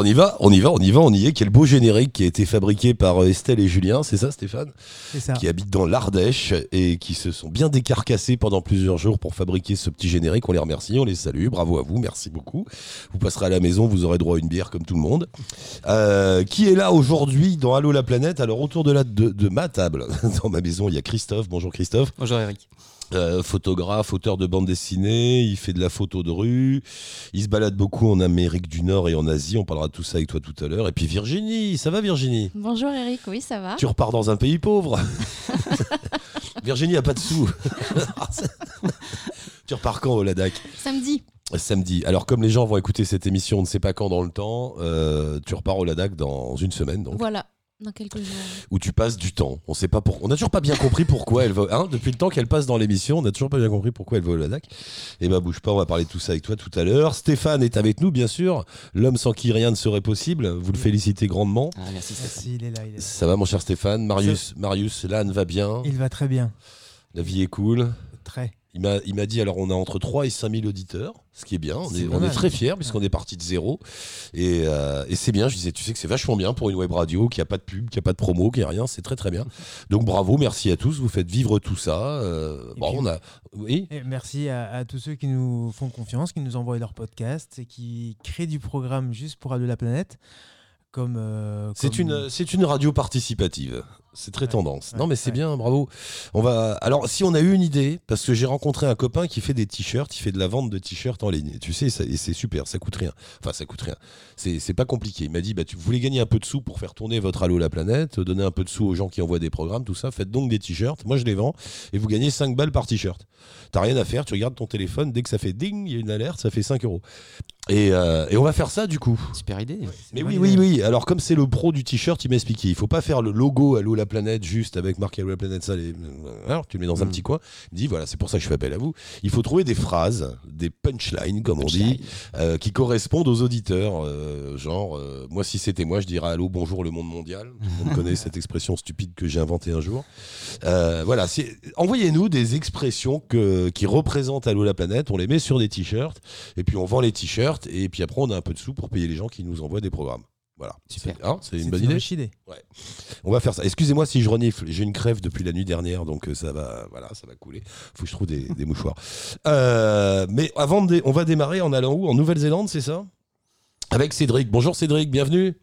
On y va, on y va, on y va, on y est. Quel beau générique qui a été fabriqué par euh, Estelle et Julien, c'est ça Stéphane? C'est ça. Qui habitent dans l'Ardèche et qui se sont bien décarcassés pendant plusieurs jours pour fabriquer ce petit générique. On les remercie, on les salue, bravo à vous, merci beaucoup. Vous passerez à la maison, vous aurez droit à une bière comme tout le monde. Euh, qui est là aujourd'hui dans Allo la planète? Alors autour de, la, de, de ma table, dans ma maison, il y a Christophe. Bonjour Christophe. Bonjour Eric. Euh, photographe, auteur de bande dessinée, il fait de la photo de rue, il se balade beaucoup en Amérique du Nord et en Asie, on parlera de tout ça avec toi tout à l'heure. Et puis Virginie, ça va Virginie? Bonjour Eric, oui ça va. Tu repars dans un pays pauvre. Virginie a pas de sous. tu repars quand au Ladakh? Samedi. Samedi. Alors comme les gens vont écouter cette émission, on ne sait pas quand dans le temps, euh, tu repars au Ladakh dans une semaine. Donc. Voilà dans quelques jours. Où tu passes du temps. On sait pas pour... On n'a toujours pas bien compris pourquoi elle va. Hein, depuis le temps qu'elle passe dans l'émission, on n'a toujours pas bien compris pourquoi elle va au Ladakh. Et bah bouge pas, on va parler de tout ça avec toi tout à l'heure. Stéphane est avec nous, bien sûr. L'homme sans qui rien ne serait possible. Vous le félicitez grandement. Ah, merci, merci il est là, il est Ça va, mon cher Stéphane? Marius, Marius, l'âne va bien? Il va très bien. La vie est cool? Très. Il m'a dit, alors on a entre 3 et 5 000 auditeurs, ce qui est bien. On est, on est très fiers puisqu'on est parti de zéro. Et, euh, et c'est bien, je disais, tu sais que c'est vachement bien pour une web radio qui a pas de pub, qui a pas de promo, qui a rien. C'est très très bien. Donc bravo, merci à tous. Vous faites vivre tout ça. Euh, bon, puis, on a. Oui? Et merci à, à, tous ceux qui nous font confiance, qui nous envoient leurs podcasts et qui créent du programme juste pour aller de la planète. Comme, euh, c'est comme... une c'est une radio participative. C'est très ouais, tendance. Ouais, non mais c'est ouais. bien, bravo. On va alors si on a eu une idée parce que j'ai rencontré un copain qui fait des t-shirts, il fait de la vente de t-shirts en ligne. Tu sais, et c'est super, ça coûte rien. Enfin, ça coûte rien. C'est pas compliqué. Il m'a dit bah tu voulais gagner un peu de sous pour faire tourner votre Allo la planète, donner un peu de sous aux gens qui envoient des programmes, tout ça. Faites donc des t-shirts. Moi je les vends et vous gagnez 5 balles par t-shirt. T'as rien à faire, tu regardes ton téléphone, dès que ça fait ding, il y a une alerte, ça fait 5 euros. Et, euh, et, on va faire ça du coup. Super idée. Mais oui, oui, oui. Alors comme c'est le pro du t-shirt, il m'a expliqué. Il faut pas faire le logo Allo la planète juste avec marqué Allo la planète. Ça, les... Alors, tu le mets dans un Mm. petit coin. Il dit voilà, c'est pour ça que je fais appel à vous. Il faut trouver des phrases, des punchlines comme on dit, euh, qui correspondent aux auditeurs. Euh, genre, euh, moi si c'était moi, je dirais Allo, bonjour le monde mondial. Tout le monde connaît cette expression stupide que j'ai inventée un jour. Euh, voilà, envoyez-nous des expressions que, qui représentent Allo la planète. On les met sur des t-shirts et puis on vend les t-shirts et puis après on a un peu de sous pour payer les gens qui nous envoient des programmes. Voilà. Super. Hein, c'est une C'est bonne une idée. riche idée. Ouais. On va faire ça. Excusez-moi si je renifle. J'ai une crève depuis la nuit dernière, donc euh, ça va, voilà, ça va couler. Faut que je trouve des, des mouchoirs. Euh, mais avant de, dé- on va démarrer en allant où? En Nouvelle-Zélande, c'est ça? Avec Cédric. Bonjour Cédric, bienvenue.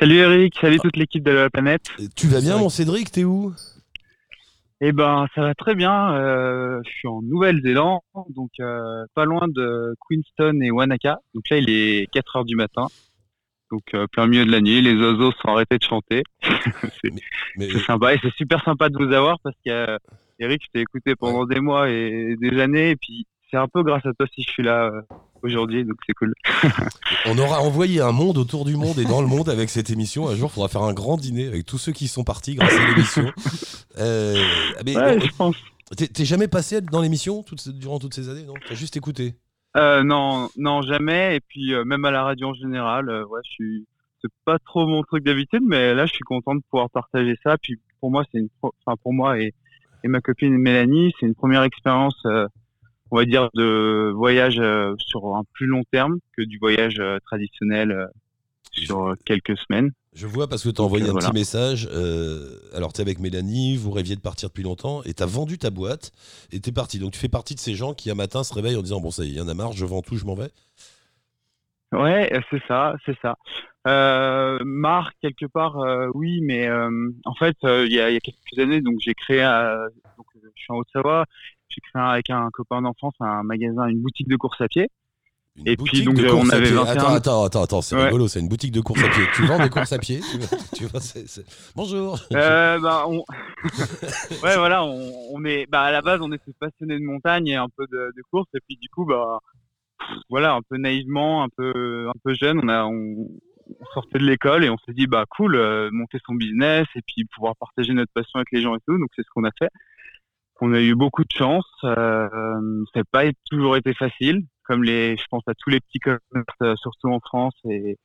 Salut Eric, salut toute l'équipe de la planète. Tu vas bien, mon Cédric? T'es où? Eh ben, ça va très bien. euh, je suis en Nouvelle-Zélande, donc euh, pas loin de Queenstown et Wanaka. Donc là, il est 4 heures du matin. Donc euh, plein milieu de la nuit, les oiseaux sont arrêtés de chanter. c'est Mais sympa et c'est super sympa de vous avoir parce que euh, Eric, je t'ai écouté pendant des mois et des années et puis c'est un peu grâce à toi si je suis là euh, aujourd'hui, donc c'est cool. on aura envoyé un monde autour du monde et dans le monde avec cette émission. Un jour, il faudra faire un grand dîner avec tous ceux qui sont partis grâce à l'émission. Euh, mais Ouais, je pense. t'es- jamais passé dans l'émission durant toutes ces années, non? T'as juste écouté? Euh, non, non, jamais. Et puis euh, même à la radio en général, ouais, je suis. C'est pas trop mon truc d'habitude, mais là, je suis content de pouvoir partager ça. Puis pour moi, c'est une, enfin pour moi et, et ma copine Mélanie, c'est une première expérience, euh, on va dire, de voyage euh, sur un plus long terme que du voyage euh, traditionnel euh, sur quelques semaines. Je vois parce que tu as envoyé un voilà. petit message. euh, alors, tu es avec Mélanie, vous rêviez de partir depuis longtemps et tu as vendu ta boîte et tu es parti. Donc, tu fais partie de ces gens qui, un matin, se réveillent en disant Bon, ça y est, il y en a marre, je vends tout, je m'en vais. Ouais, c'est ça, c'est ça. Euh, marque quelque part, euh, oui, mais en fait, il y, a, il y a quelques années, donc j'ai créé, donc, je suis en Haute-Savoie, j'ai créé avec un copain d'enfance un magasin, une boutique de course à pied. Une Et boutique puis, donc, de euh, on à avait pied. 21 Attends, attends, attends, attends, c'est Ouais. rigolo, c'est une boutique de course à pied. tu vends des courses à pied tu vois, Bonjour. Euh, bah, on... ouais, voilà, on, on est, bah, à la base, on était passionnés de montagne et un peu de, de course, et puis du coup, bah, voilà, un peu naïvement, un peu, un peu jeune, on a, on, on sortait de l'école et on s'est dit, bah, cool, euh, monter son business et puis pouvoir partager notre passion avec les gens et tout, donc c'est ce qu'on a fait. On a eu beaucoup de chance, euh, ça n'a pas toujours été facile, comme les, je pense à tous les petits commerces, euh, surtout en France, et,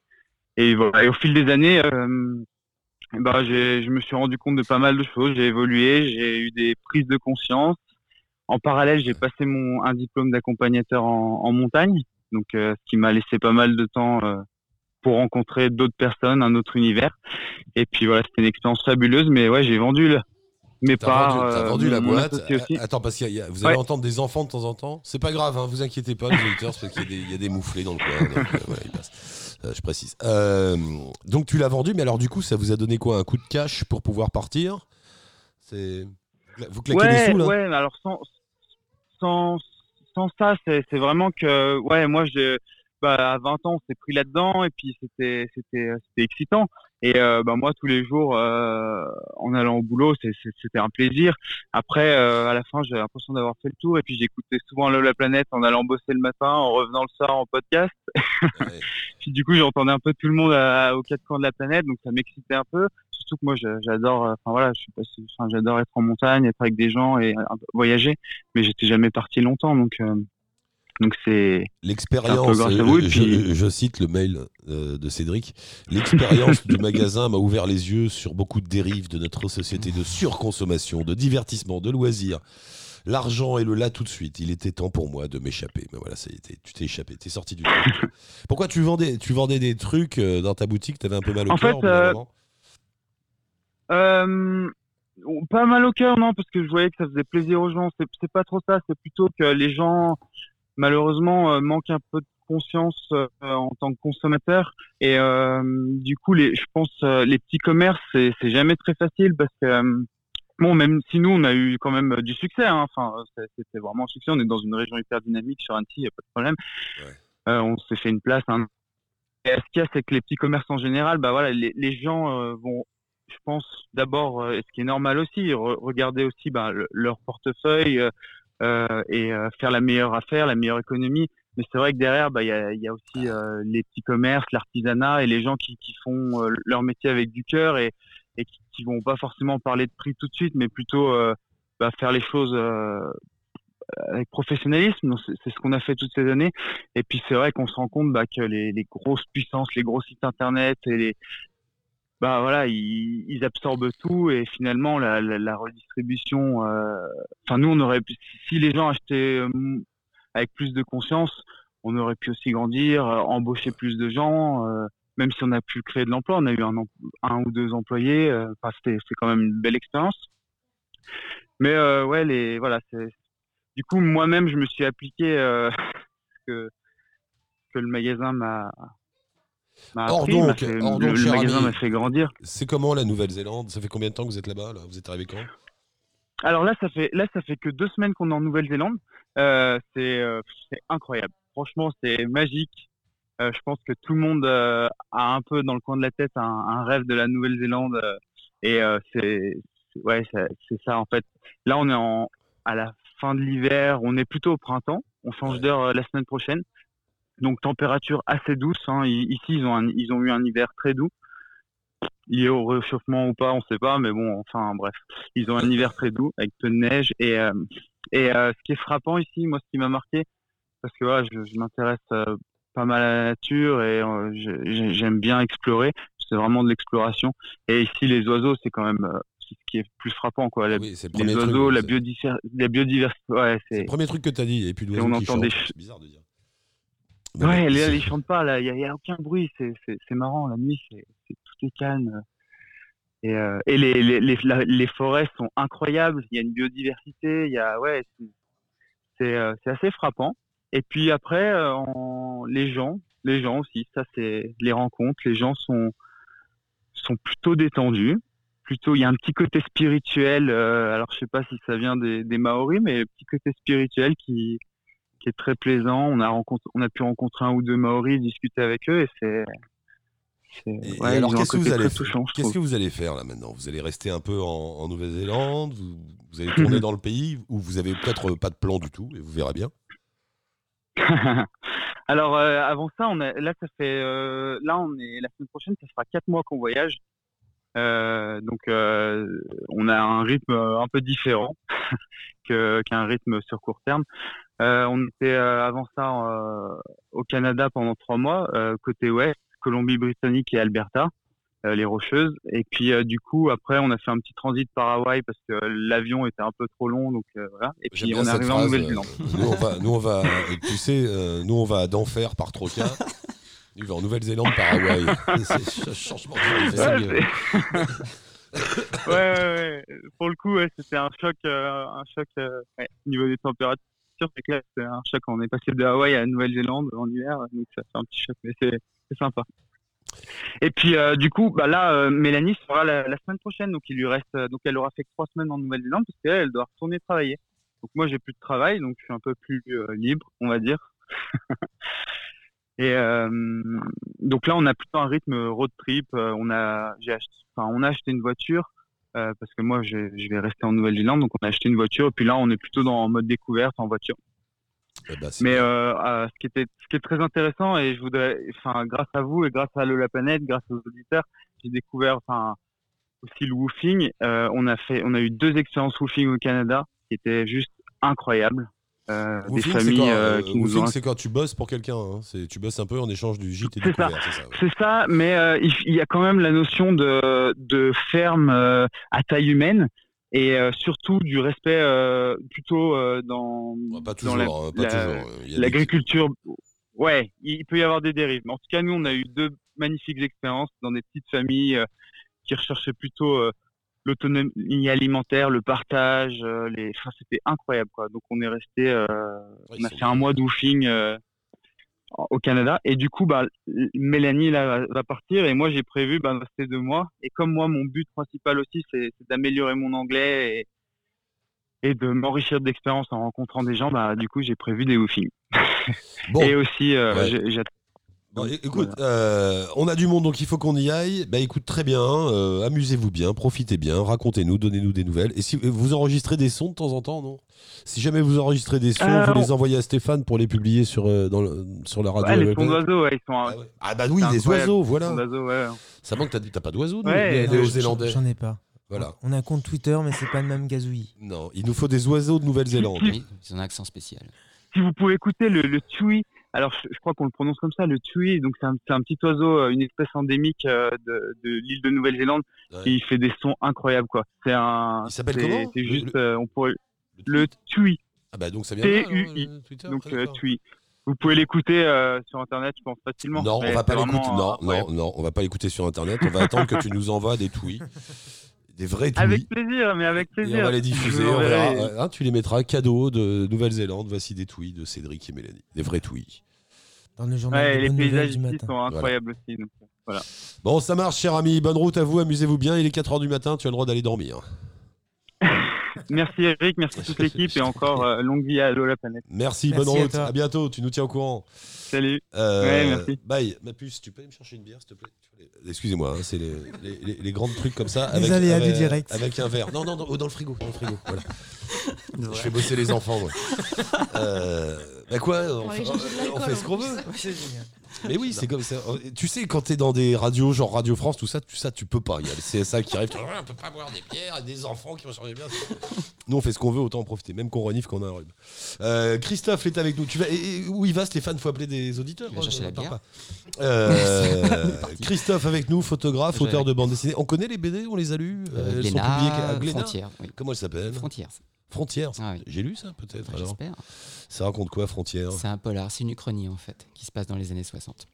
et voilà. Et au fil des années, euh, bah, je me suis rendu compte de pas mal de choses. J'ai évolué, j'ai eu des prises de conscience. En parallèle, j'ai passé mon un diplôme d'accompagnateur en, en montagne, donc euh, ce qui m'a laissé pas mal de temps euh, pour rencontrer d'autres personnes, un autre univers. Et puis voilà, c'était une expérience fabuleuse. Mais ouais, j'ai vendu le- mes T'as parts. vendu, t'as euh, vendu la boîte. associé aussi. A- Attends, parce que vous allez Ouais. entendre des enfants de temps en temps. C'est pas grave, hein, vous inquiétez pas, les auditeurs, parce qu'il y, a des- il y a des mouflés dans le coin. donc, euh, voilà, ils passent. Euh, je précise. Donc tu l'as vendu, mais alors du coup, ça vous a donné quoi Un coup de cash pour pouvoir partir? C'est vous claquez ouais, des sous là? Ouais, mais alors sans, sans, sans ça, c'est c'est vraiment que, ouais, moi, je, bah, à 20 ans, on s'est pris là-dedans et puis c'était, c'était, c'était excitant. Et euh, bah, moi, tous les jours, euh, en allant au boulot, c'était un plaisir. Après, euh, à la fin, j'ai l'impression d'avoir fait le tour et puis j'écoutais souvent Allo la planète en allant bosser le matin, en revenant le soir en podcast. Ouais. Puis du coup, j'entendais un peu tout le monde à- aux quatre coins de la planète, donc ça m'excitait un peu. Surtout que moi, j'adore, euh, enfin voilà, je suis passé, enfin, j'adore être en montagne, être avec des gens et voyager, mais j'étais jamais parti longtemps, donc euh, donc c'est L'expérience, euh, et je, cite le mail euh, de Cédric, l'expérience du magasin m'a ouvert les yeux sur beaucoup de dérives de notre société de surconsommation, de divertissement, de loisirs. L'argent est le là tout de suite. Il était temps pour moi de m'échapper. Mais voilà, ça tu t'es échappé, t'es sorti du truc. Pourquoi tu vendais, tu vendais des trucs euh, dans ta boutique? T'avais un peu mal au En cœur fait, euh, Euh, pas mal au cœur, non, parce que je voyais que ça faisait plaisir aux gens. C'est pas trop ça, c'est plutôt que les gens, malheureusement, euh, manquent un peu de conscience euh, en tant que consommateurs. Et euh, du coup, les, je pense, les petits commerces, c'est, c'est jamais très facile parce que, bon, même si nous, on a eu quand même du succès, hein, enfin, c'était vraiment un succès. On est dans une région hyper dynamique sur Annecy, y a pas de problème. Ouais. Euh, on s'est fait une place. Hein. Et ce qu'il y a, c'est que les petits commerces en général, bah voilà, les, les gens euh, vont je pense d'abord, euh, et ce qui est normal aussi, re- regarder aussi bah, le- leur portefeuille et euh, faire la meilleure affaire, la meilleure économie. Mais c'est vrai que derrière, bah, il y, a, y a aussi euh, les petits commerces, l'artisanat et les gens qui, font euh, leur métier avec du cœur et, qui, qui vont pas forcément parler de prix tout de suite, mais plutôt euh, bah, faire les choses euh, avec professionnalisme. C'est ce qu'on a fait toutes ces années. Et puis c'est vrai qu'on se rend compte bah, que les grosses puissances, les gros sites internet et les bah voilà, ils, ils absorbent tout et finalement la, la, la redistribution. euh, Enfin, nous, on aurait si les gens achetaient euh, avec plus de conscience, on aurait pu aussi grandir, euh, embaucher plus de gens. euh, même si on a pu créer de l'emploi, on a eu un, un ou deux employés. euh, Enfin, c'était c'est quand même une belle expérience. Mais ouais, les voilà, du coup moi-même je me suis appliqué que que le magasin m'a Or donc, fait- or le, donc, le cher magasin m'a fait grandir. C'est comment la Nouvelle-Zélande? Ça fait combien de temps que vous êtes là-bas là? Vous êtes arrivé quand? Alors là, ça fait là, ça fait que deux semaines qu'on est en Nouvelle-Zélande. Euh, c'est euh, c'est incroyable. Franchement, c'est magique. Euh, je pense que tout le monde a un peu dans le coin de la tête un, un rêve de la Nouvelle-Zélande. et c'est ouais, c'est ça en fait. Là, on est en à la fin de l'hiver. On est plutôt au printemps. On change Ouais. d'heure la semaine prochaine. Donc température assez douce. Hein. Ici, ils ont un- ils ont eu un hiver très doux. Lié au réchauffement ou pas, on sait pas, mais bon, enfin bref, ils ont un hiver très doux avec peu de neige et euh, et euh, ce qui est frappant ici, moi, ce qui m'a marqué, parce que voilà, je, je m'intéresse euh, pas mal à la nature et j'aime bien explorer. C'est vraiment de l'exploration. Et ici, les oiseaux, c'est quand même ce qui est plus frappant, quoi. La- Oui, c'est le les truc. oiseaux, la, biodiversité, ouais, C'est le premier truc que t'as dit. Et puis on qui entend des C'est bizarre de dire. Mais Ouais, là, ils chantent pas, là, il y, a- aucun bruit, c'est marrant, la nuit, c'est tout est calme. Et, euh, et les, les, les, la- les forêts sont incroyables, il y a une biodiversité, il y a, ouais, c'est- c'est euh, assez frappant. Et puis après, euh, en- les gens, les gens aussi, ça c'est les rencontres, les gens sont, sont plutôt détendus. Plutôt, il y a un petit côté spirituel. euh, alors, je sais pas si ça vient des, des Maoris, mais un petit côté spirituel qui, qui est très plaisant. On a rencontré, on a pu rencontrer un ou deux Maoris, discuter avec eux et c'est. ouais, alors, qu'est-ce que, vous allez qu'est-ce que vous faire là maintenant? Vous allez rester un peu en, en Nouvelle-Zélande? Vous, vous allez tourner dans le pays? Ou vous avez peut-être pas de plan du tout et vous verrez bien? Alors euh, avant ça, on a, là ça fait euh, là on est la semaine prochaine, ça fera quatre mois qu'on voyage. Euh, donc on a un rythme un peu différent qu'un rythme sur court terme. Euh, on était euh, avant ça euh, au Canada pendant trois mois, côté ouest, Colombie-Britannique et Alberta, les Rocheuses. Et puis du coup après on a fait un petit transit par Hawaï parce que l'avion était un peu trop long, donc voilà. Et puis on est arrivé en Nouvelle-Zélande. nous, on va, nous, on va, tu sais, nous, on va d'enfer par Troca. Nous, on va en Nouvelle-Zélande par Hawaï. C'est un changement de Ouais, ouais, ouais, ouais. Pour le coup, ouais, c'était un choc, euh, un choc euh, ouais, au niveau des températures. C'est clair, c'est un choc. On est passé de Hawaï à Nouvelle-Zélande en hiver, donc ça fait un petit choc, mais c'est sympa. Et puis, euh, du coup, bah là, euh, Mélanie sera la, semaine prochaine, donc il lui reste, euh, donc elle aura fait trois semaines en Nouvelle-Zélande parce qu'elle, elle doit retourner travailler. Donc moi, j'ai plus de travail, donc je suis un peu plus libre, on va dire. Et donc là, on a plutôt un rythme road trip. On a, j'ai acheté, enfin, on a acheté une voiture euh, parce que moi, je, je vais rester en Nouvelle-Zélande, donc on a acheté une voiture. Et puis là, on est plutôt dans en mode découverte en voiture. Eh ben, Mais euh, euh, ce qui était, ce qui est très intéressant, et je voudrais, enfin, grâce à vous et grâce à Le La Planète, grâce aux auditeurs, j'ai découvert, enfin, aussi le woofing. On a fait, on a eu deux expériences woofing au Canada qui étaient juste incroyables. Euh, des familles quand, euh, euh, qui nous woofing, ont c'est quand tu bosses pour quelqu'un. hein. C'est- Tu bosses un peu en échange du gîte et du couvert, c'est ça. ouais. C'est ça, mais euh, il, il y a quand même la notion de, de ferme à taille humaine et surtout du respect plutôt dans, Pas dans la- hein, l'agriculture. Ouais, il peut y avoir des dérives. Mais en tout cas, nous, on a eu deux magnifiques expériences dans des petites familles qui recherchaient plutôt l'autonomie alimentaire, le partage. euh, les... enfin, c'était incroyable, quoi. Donc, on est resté. euh, on a fait un mois d'oofing euh, au Canada. Et du coup, bah, Mélanie là, va- partir et moi, j'ai prévu bah, de rester deux mois. Et comme moi, mon but principal aussi, c'est c'est d'améliorer mon anglais et, et de m'enrichir d'expérience en rencontrant des gens, bah, du coup, j'ai prévu des woofings. Bon, Et aussi, euh, Ouais. j'ai- écoute, euh, on a du monde, donc il faut qu'on y aille. Bah écoute, très bien, euh, amusez-vous bien, profitez bien, racontez-nous, donnez-nous des nouvelles. Et si vous enregistrez des sons de temps en temps, non? Si jamais vous enregistrez des sons, Euh, vous on- les envoyez à Stéphane pour les publier sur, euh, dans le- sur la radio. ouais, les sons d'oiseaux, ouais, ils sont, Ah, ouais. Ah bah oui, c'est les incroyable, oiseaux, voilà. ouais. Ça manque, t'as t'as pas d'oiseaux, Ouais, Néo-Zélandais. J'en ai pas. Voilà. On a un compte Twitter, mais c'est pas le même gazouillis. Non, il nous faut des oiseaux de Nouvelle-Zélande. Oui, ils ont un accent spécial. Si vous pouvez écouter le, le tui, alors je, je crois qu'on le prononce comme ça, le tui, donc c'est un, petit oiseau, euh, une espèce endémique euh, de, de l'île de Nouvelle-Zélande, Ouais. qui fait des sons incroyables, quoi. C'est un. Il s'appelle comment C'est juste, le- euh, on pourrait. Le Le tui, Ah bah donc ça vient hein, le Twitter, donc euh, tui. Vous pouvez l'écouter euh, sur internet, je pense facilement. Non, on va pas l'écouter. Non, non, non, on va pas l'écouter sur internet. On va attendre que tu nous envoies des tweets, des vrais tweets. Avec plaisir, mais avec Et plaisir. on va les diffuser, on verra. Hein, tu les mettras cadeau de Nouvelle-Zélande. Voici des tweets de Cédric et Mélanie. Des vrais tweets. Dans le journal Ouais, les paysages du ici matin. sont incroyables aussi. donc, voilà. Bon, ça marche, cher ami. Bonne route à vous. Amusez-vous bien. Il est 4h du matin. Tu as le droit d'aller dormir. Merci Eric, merci toute l'équipe et encore euh, longue vie à Allo la planète. Merci, Merci bonne route. À, bientôt. Tu nous tiens au courant. Salut. Euh, Ouais, merci. Bye. Ma puce, tu peux aller me chercher une bière, s'il te plaît? Excusez-moi, hein, c'est les, les, les- les grands trucs comme ça. Avec, avec, du direct. Avec un verre. Non, non, non, oh, dans le frigo. Dans le frigo. Voilà. Je fais bosser les enfants, moi. Euh, bah quoi On, fait, on ce qu'on veut. C'est génial. Mais oui, c'est comme ça. Tu sais, quand t'es dans des radios, genre Radio France, tout ça, tout ça, tu peux pas. Il y a le CSA qui arrive. On peut pas boire des bières et des enfants qui vont changer bien. Nous, on fait ce qu'on veut, autant en profiter, même qu'on renifle qu'on a un rhume. Euh, Christophe est avec nous. Tu vas, et- où il va, Stéphane Faut appeler des auditeurs. Il va chercher la bière. pas. Euh. Christophe avec nous, photographe, auteur de bande dessinée. On connaît les BD, on les a lus Euh, Elles sont publiées à Glénat Frontières. Oui. Comment elles s'appellent Frontières. Frontières. Ah oui. J'ai lu ça peut-être. J'espère. Ça raconte quoi, Frontières? C'est un polar, c'est une uchronie en fait, qui se passe dans les années 60.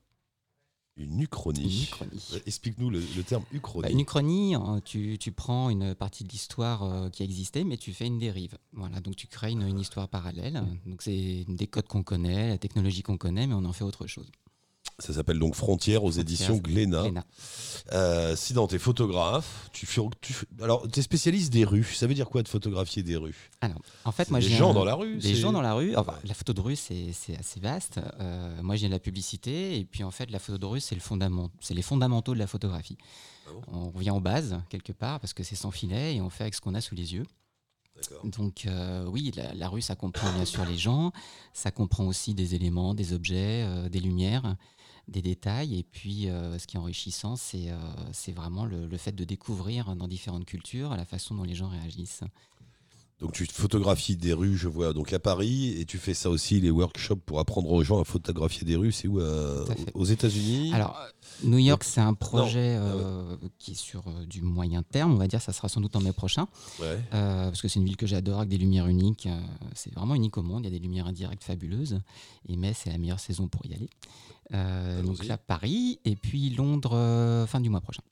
Une Une uchronie. uchronie. Euh, Explique-nous le, le terme uchronie. Bah, une uchronie, euh, tu, tu prends une partie de l'histoire euh, qui existait, mais tu fais une dérive. Voilà, donc tu crées une, une histoire parallèle. Donc c'est des codes qu'on connaît, la technologie qu'on connaît, mais on en fait autre chose. Ça s'appelle donc Frontières aux éditions Glénat. Euh, sinon, tu es photographe. Tu tu alors, tu es spécialiste des rues. Ça veut dire quoi de photographier des rues? Alors, en fait, moi, des j'ai gens un- dans la rue, Des gens dans la rue. Enfin, Ouais. La photo de rue, c'est assez vaste. Euh, moi, viens de la publicité. Et puis, en fait, la photo de rue, c'est le fondament, c'est les fondamentaux de la photographie. Ah bon? On revient aux bases, quelque part, parce que c'est sans filet et on fait avec ce qu'on a sous les yeux. D'accord. Donc, euh, oui, la, la rue, ça comprend bien sûr les gens. Ça comprend aussi des éléments, des objets, euh, des lumières, des détails. Et puis, euh, ce qui est enrichissant, c'est euh, vraiment le fait de découvrir dans différentes cultures la façon dont les gens réagissent. Donc, tu photographies des rues, je vois, donc à Paris. Et tu fais ça aussi, les workshops pour apprendre aux gens à photographier des rues. C'est où euh, à. Aux États-Unis? Alors, New York, c'est un projet Ah euh, qui est sur euh, du moyen terme, on va dire, ça sera sans doute en mai prochain, Ouais. euh, parce que c'est une ville que j'adore avec des lumières uniques. c'est vraiment unique au monde, il y a des lumières indirectes fabuleuses, et mai, c'est la meilleure saison pour y aller. Donc là, Paris, et puis Londres, fin du mois prochain.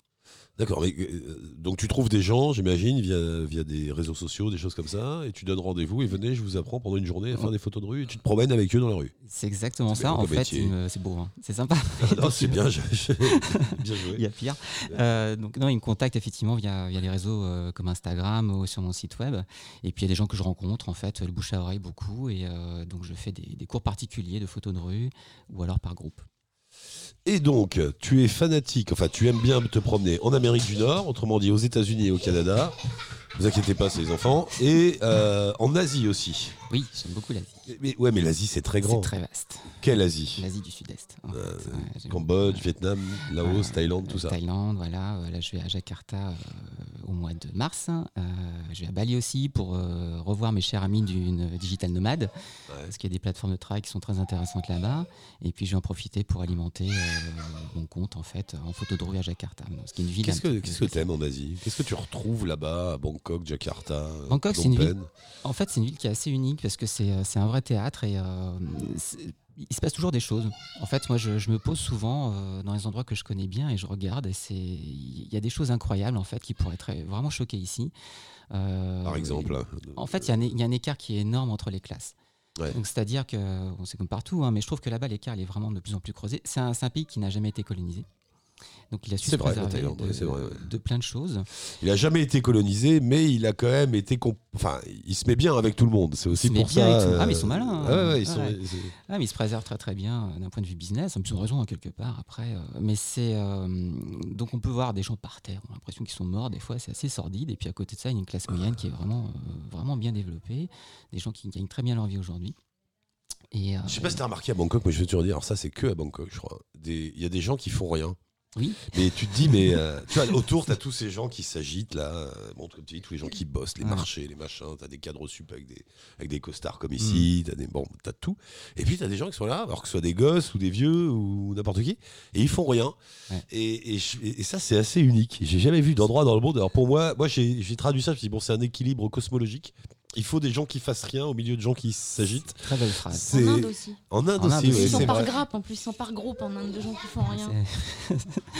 D'accord, mais euh, donc tu trouves des gens, j'imagine, via, via des réseaux sociaux, des choses comme ça, et tu donnes rendez-vous et venez, je vous apprends pendant une journée à faire des photos de rue et tu te promènes avec eux dans la rue. C'est exactement ça, en fait, me- c'est beau, hein. c'est sympa. non, c'est bien, je- bien joué. Il y a pire. Euh, donc non, ils me contactent effectivement via, via les réseaux euh, comme Instagram ou sur mon site web. Et puis il y a des gens que je rencontre, en fait, le bouche à oreille beaucoup. Et donc je fais des, des cours particuliers de photos de rue ou alors par groupe. Et donc, tu es fanatique, enfin, tu aimes bien te promener en Amérique du Nord, autrement dit aux États-Unis et au Canada. Vous inquiétez pas, c'est les enfants. Et euh, en Asie aussi. Oui, j'aime beaucoup l'Asie. Mais, mais- ouais, mais l'Asie, c'est très grand. C'est très vaste. Quelle Asie? L'Asie du Sud-Est. en fait. Euh, Ouais, Cambodge, Vietnam, Laos, Euh, Thaïlande, tout ça. Thaïlande, voilà. Euh, Là, je vais à Jakarta euh, au mois de mars. Euh, je vais à Bali aussi pour euh, revoir mes chers amis d'une digital nomade. Parce qu'il y a des plateformes de travail qui sont très intéressantes là-bas. Et puis, je vais en profiter pour alimenter euh, mon compte, en fait, en photo de rue à Jakarta. Donc, Ce qui est une ville. Qu'est-ce un que petit peu qu'est-ce que spéciale. t'aimes en Asie? Qu'est-ce que tu retrouves là-bas à Bangkok, Jakarta, Bangkok, c'est une ville- En fait, c'est une ville qui est assez unique parce que c'est euh, c'est un vrai théâtre et euh, il se passe toujours des choses. En fait, moi, je, je me pose souvent euh, dans les endroits que je connais bien et je regarde et c'est il y a des choses incroyables en fait qui pourraient être vraiment choquer ici. Euh, Par exemple. En fait, il y, y a un écart qui est énorme entre les classes. Ouais. Donc, c'est-à-dire que c'est comme partout, hein, mais je trouve que là-bas, l'écart est vraiment de plus en plus creusé. C'est un, c'est un pays qui n'a jamais été colonisé. Donc, il a su se vrai, la préserver Thaïlande, de, vrai, ouais. de plein de choses. Il a jamais été colonisé, mais il a quand même été. comp- Enfin, il se met bien avec tout le monde. C'est aussi pour bien ça. avec tout- Ah, mais ils euh, sont malins, hein. ouais, ils sont- Ah, mais ils se préservent très très bien euh, d'un point de vue business. Ils ont raison hein, quelque part après. euh, mais c'est euh, donc on peut voir des gens par terre. On a l'impression qu'ils sont morts. Des fois, c'est assez sordide. Et puis à côté de ça, il y a une classe moyenne qui est vraiment euh, vraiment bien développée. Des gens qui gagnent très bien leur vie aujourd'hui. Et euh, Je sais pas si t'as remarqué à Bangkok, mais je vais te dire. Alors ça, c'est que à Bangkok, je crois. Il y a des gens qui font rien. Oui. Mais tu te dis, mais euh, tu vois, autour, t'as tous ces gens qui s'agitent là. euh, Bon, comme tu dis, tous les gens qui bossent, les Ouais. marchés, les machins. T'as des cadres sup avec des, avec des costards comme ici. T'as des, bon, t'as tout. Et puis t'as des gens qui sont là, alors que ce soit des gosses ou des vieux ou n'importe qui, et ils font rien. Ouais. Et, et, ça, c'est assez unique. J'ai jamais vu d'endroit dans le monde. Alors pour moi, moi j'ai j'ai traduit ça. Je me suis dit, bon, c'est un équilibre cosmologique. Il faut des gens qui fassent rien au milieu de gens qui s'agitent. très belle phrase. En Inde aussi. en Inde En Inde aussi, Ils sont par grappe en plus, ils sont par groupe en Inde de gens qui font rien.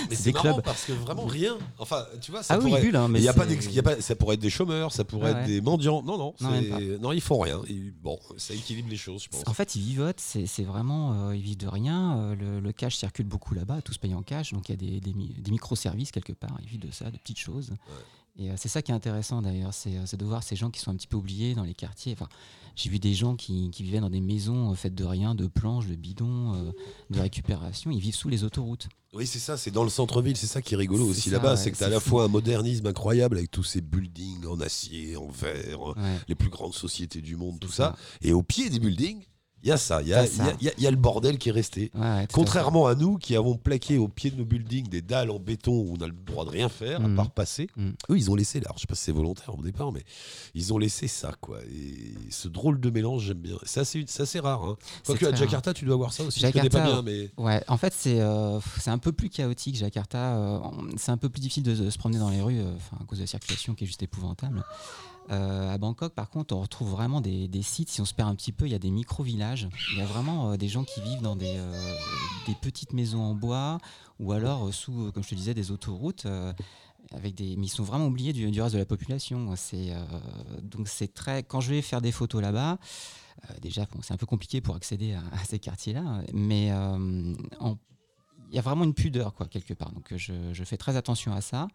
Mais C'est clubs. parce que vraiment rien. Enfin, tu vois, ça Ah oui, pourrait. bulle, hein, mais il y a pas, y a ça pourrait être des chômeurs, ça pourrait Ouais, être des mendiants. Non, non, Non, non, ils font rien. Bon, ça équilibre les choses, je pense. En fait, ils vivotent, c'est c'est vraiment, euh, ils vivent de rien. euh, le, le cash circule beaucoup là-bas, tout se paye en cash, donc il y a des, des, des microservices quelque part, ils vivent de ça, de petites choses. Et euh, c'est ça qui est intéressant d'ailleurs, c'est euh, c'est de voir ces gens qui sont un petit peu oubliés dans les quartiers. Enfin, J'ai vu des gens qui, qui vivaient dans des maisons euh, faites de rien, de planches, de bidons, euh, de récupération, ils vivent sous les autoroutes. Oui, c'est ça, c'est dans le centre-ville, c'est ça qui est rigolo aussi là-bas, c'est que tu as à la fois un modernisme incroyable avec tous ces buildings en acier, en verre, Ouais. les plus grandes sociétés du monde, tout ça. ça. Et au pied des buildings, il y a ça, il y a, T'as ça. il y a- il y a- il y a le bordel qui est resté. Ouais, à Contrairement à nous qui avons plaqué au pied de nos buildings des dalles en béton où on a le droit de rien faire, à Mhm. part passer. Mhm. Eux, ils ont laissé là. Alors, je sais pas si c'est volontaire au départ, mais ils ont laissé ça, quoi. Et ce drôle de mélange, j'aime bien. C'est assez, c'est assez rare. Hein. Quoique à Jakarta, tu dois voir ça aussi. je Jakarta, connais pas bien, mais. Ouais, en fait, c'est euh, un peu plus chaotique, Jakarta. euh, c'est un peu plus difficile de, de se promener dans les rues, euh, à cause de la circulation qui est juste épouvantable. Euh, à Bangkok, par contre, on retrouve vraiment des, sites. Si on se perd un petit peu, il y a des micro-villages. Il y a vraiment euh, des gens qui vivent dans des, euh, des petites maisons en bois ou alors euh, sous, comme je te disais, des autoroutes. avec des, mais ils sont vraiment oubliés du, reste de la population. C'est donc c'est très. Quand je vais faire des photos là-bas, déjà c'est un peu compliqué pour accéder à, ces quartiers-là, mais il y a vraiment une pudeur, quoi, quelque part. Donc, je fais très attention à ça.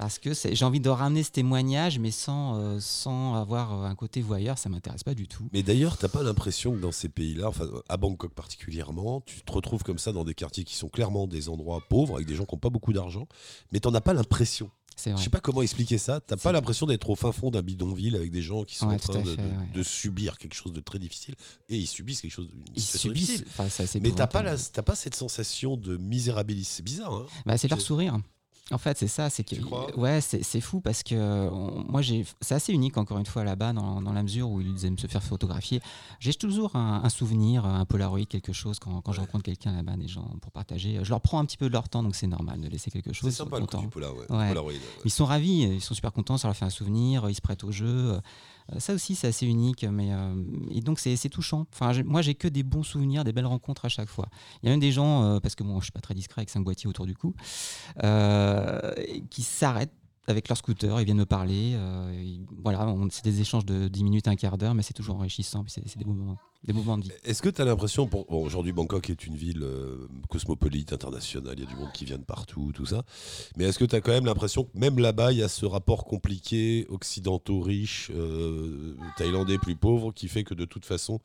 Parce que j'ai envie de ramener ce témoignage, mais sans, euh, sans avoir euh, un côté voyeur, ça m'intéresse pas du tout. Mais d'ailleurs, t'as pas l'impression que dans ces pays-là, enfin à Bangkok particulièrement, tu te retrouves comme ça dans des quartiers qui sont clairement des endroits pauvres, avec des gens qui n'ont pas beaucoup d'argent, mais t'en as pas l'impression. Je vrai. sais pas comment expliquer ça. T'as pas l'impression d'être au fin fond d'un bidonville avec des gens qui sont Ouais, en train de, fait, de- ouais. de subir quelque chose de très difficile et ils subissent quelque chose une Ils subissent. difficile. Enfin, Mais t'as pas, la- pas cette sensation de misérabilisme. C'est bizarre, hein Bah, c'est leur sourire. En fait, c'est ça. C'est que ouais, c'est c'est fou parce que on- moi, j'ai, c'est assez unique encore une fois là-bas dans, dans la mesure où ils aiment se faire photographier. J'ai toujours un, un souvenir, un Polaroid, quelque chose quand, quand je rencontre quelqu'un là-bas, des gens pour partager. Je leur prends un petit peu de leur temps, donc c'est normal de laisser quelque chose. C'est ils sont sympa le coup contents. du. Ouais. Polaroid, ouais. Ils sont ravis, ils sont super contents, ça leur fait un souvenir, ils se prêtent au jeu. Euh, Ça aussi, c'est assez unique, mais euh, et donc c'est touchant. Moi, j'ai que des bons souvenirs, des belles rencontres à chaque fois. Il y a même des gens, euh, parce que bon, je suis pas très discret avec cinq boîtiers autour du cou, qui s'arrêtent avec leur scooter, ils viennent me parler. euh, voilà, c'est des échanges de 10 minutes, un quart d'heure, mais c'est toujours enrichissant. C'est des moments, des moments de vie. Est-ce que tu as l'impression, bon, aujourd'hui Bangkok est une ville euh, cosmopolite, internationale, il y a du monde qui vient de partout, tout ça, mais est-ce que tu as quand même l'impression que même là-bas, il y a ce rapport compliqué, occidentaux riches, euh, thaïlandais plus pauvres, qui fait que de toute façon,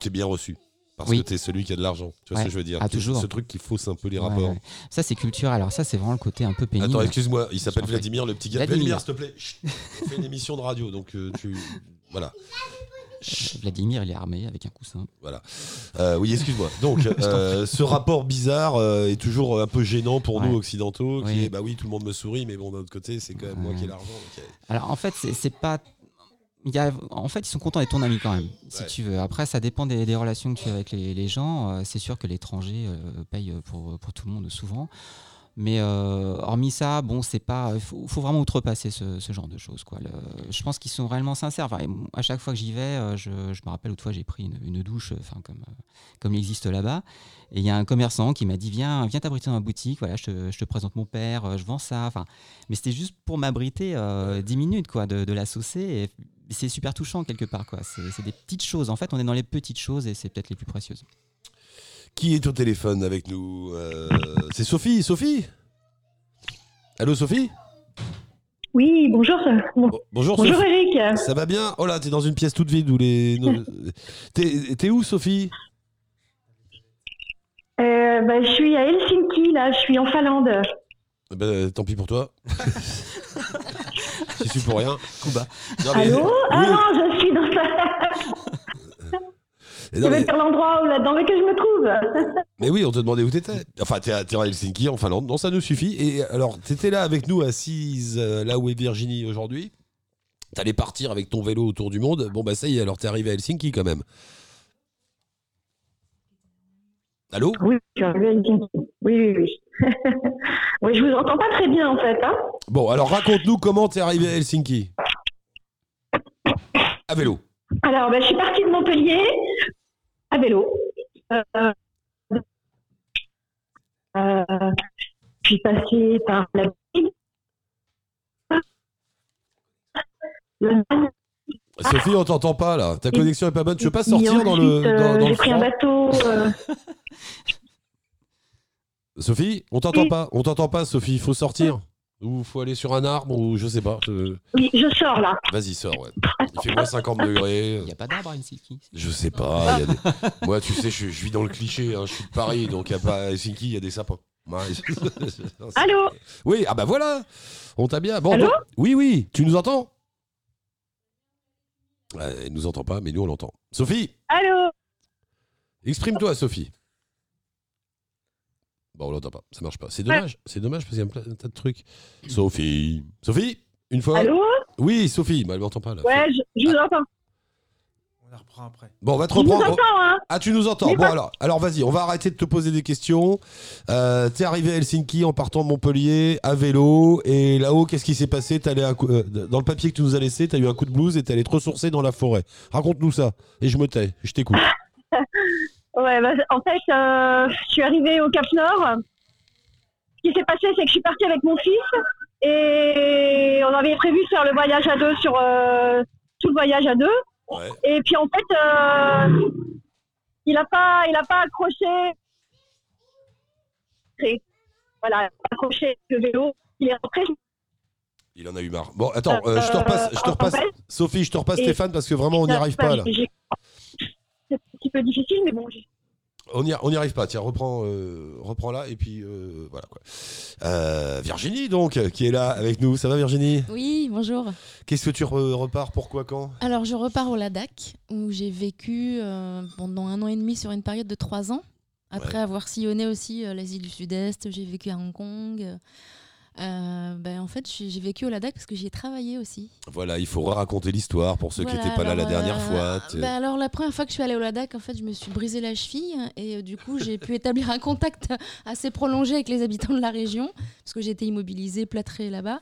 tu es bien reçu? Parce Oui. que tu es celui qui a de l'argent. Tu vois Ouais. ce que je veux dire Ah, toujours. Ce truc qui fausse un peu les Ouais, rapports. ouais. Ça, c'est culturel. Alors ça, c'est vraiment le côté un peu pénible. Attends, excuse-moi, il s'appelle. Vladimir, le petit gars. Vladimir. Vladimir, s'il te plaît, chut, on fait une émission de radio, donc euh, tu... Voilà. Vladimir, il est armé avec un coussin. Voilà. Euh, oui, excuse-moi. Donc, euh, ce rapport bizarre est toujours un peu gênant pour nous occidentaux. Qui Oui. est, bah oui, tout le monde me sourit, mais bon, d'un autre côté, c'est quand même moi qui ai l'argent. Alors en fait, c'est pas. Il y a, en fait, ils sont contents d'être ton ami quand même, si Ouais. tu veux. Après, ça dépend des, des relations que tu as avec les, les gens. Euh, c'est sûr que l'étranger euh, paye pour, pour tout le monde souvent. Mais euh, hormis ça, bon, c'est pas. Il faut, vraiment outrepasser ce, genre de choses. Quoi. Je pense qu'ils sont réellement sincères. Enfin, à chaque fois que j'y vais, euh, je, me rappelle autrefois, j'ai pris une, douche, enfin, comme, euh, comme il existe là-bas. Et il y a un commerçant qui m'a dit Viens, viens t'abriter dans ma boutique. Voilà, je te, présente mon père, je vends ça. Enfin, mais c'était juste pour m'abriter euh, 10 minutes quoi, de, de la saucer. C'est super touchant quelque part. quoi. C'est des petites choses. En fait, on est dans les petites choses et c'est peut-être les plus précieuses. Qui est au téléphone avec nous Euh, C'est Sophie. Sophie? Allô, Sophie? Oui, bonjour. Bon- Bon- Bonjour, bonjour Sophie. Eric. Ça va bien? Oh là, t'es dans une pièce toute vide où les. T'es t'es où, Sophie? Euh, bah, je suis à Helsinki, là, je suis en Finlande. Eh ben, Tant pis pour toi. J'y suis pour rien. Kuba. Non, mais- Allô? Ah non, je suis dans Je vais mais- dire l'endroit dans lequel je me trouve. Mais oui, on te demandait où t'étais. Enfin, t'es à, t'es à Helsinki, en Finlande. Non, ça nous suffit. Et alors, t'étais là avec nous, assise euh, là où est Virginie aujourd'hui. T'allais partir avec ton vélo autour du monde. Bon, bah ça y est, alors t'es arrivé à Helsinki quand même. Allô? Oui, je suis Helsinki. Oui, oui, oui. oui, je vous entends pas très bien, en fait. Hein Bon, alors raconte-nous comment t'es arrivé à Helsinki. À vélo. Alors, bah, je suis partie de Montpellier à vélo. Euh, euh, je suis passée par la ville. Le Sophie, on t'entend pas là. Ta connexion est pas bonne. Tu veux pas sortir dans le, euh, dans, dans le J'ai pris un bateau. euh, Sophie, on t'entend pas. On t'entend pas, Sophie. Il faut sortir. Ou faut aller sur un arbre ou je sais pas. Oui, je sors là. Vas-y, sors, ouais. Il fait moins 50 degrés. Il n'y a pas d'arbre à Helsinki. Je sais pas. il y a des- Moi, tu sais, je, je vis dans le cliché. hein, je suis de Paris, donc il y a pas à Helsinki, il y a des sapins. Ouais. Allô Oui, ah bah voilà. On t'a bien. Bon, Allô bon. Oui, oui. Tu nous entends? Ouais, Elle nous entend pas, mais nous on l'entend. Sophie, Allô exprime-toi, Sophie. Bon, on l'entend pas. Ça marche pas. C'est dommage. C'est dommage parce qu'il y a un pla- un tas de trucs. Sophie. Sophie, une fois. Allô Oui, Sophie. Bah, elle m'entend pas là. Ouais, je, je vous entends. On la reprend après. Bon, on va te reprendre. entends, hein Ah, tu nous entends. Mais Bon, pas- alors, alors vas-y, on va arrêter de te poser des questions. Euh, T'es arrivé à Helsinki en partant de Montpellier à vélo. Et là-haut, qu'est-ce qui s'est passé? Allé un coup- euh, Dans le papier que tu nous as laissé, t'as eu un coup de blues et t'es allé te ressourcer dans la forêt. Raconte-nous ça. Et je me tais. Je t'écoute. Ouais, bah, en fait, euh, je suis arrivée au Cap Nord. Ce qui s'est passé, c'est que je suis partie avec mon fils et on avait prévu de faire le voyage à deux sur euh, tout le voyage à deux. Ouais. Et puis en fait, euh, il a pas, il a pas accroché. Voilà, accroché le vélo. Il est rentré. Il en a eu marre. Bon, attends, je te repasse, je te repasse. Sophie, je te repasse Stéphane parce que vraiment on n'y arrive pas là. C'est un petit peu difficile, mais bon, On n'y on n'y arrive pas. Tiens, reprends, euh, reprends là et puis euh, voilà quoi. Euh, Virginie donc qui est là avec nous. Ça va Virginie? Oui, bonjour. Qu'est-ce que tu re- repars? Pourquoi quand? Alors, je repars au Ladakh, où j'ai vécu euh, pendant un an et demi sur une période de trois ans. Après Ouais. avoir sillonné aussi euh, l'Asie du Sud-Est, j'ai vécu à Hong Kong. Euh, ben, en fait, j'ai vécu au Ladakh parce que j'y ai travaillé aussi. Voilà, il faut raconter l'histoire pour ceux qui n'étaient pas là la dernière euh, fois. Bah alors la première fois que je suis allée au Ladakh, en fait, je me suis brisé la cheville et euh, du coup j'ai pu établir un contact assez prolongé avec les habitants de la région parce que j'étais immobilisée, plâtrée là-bas.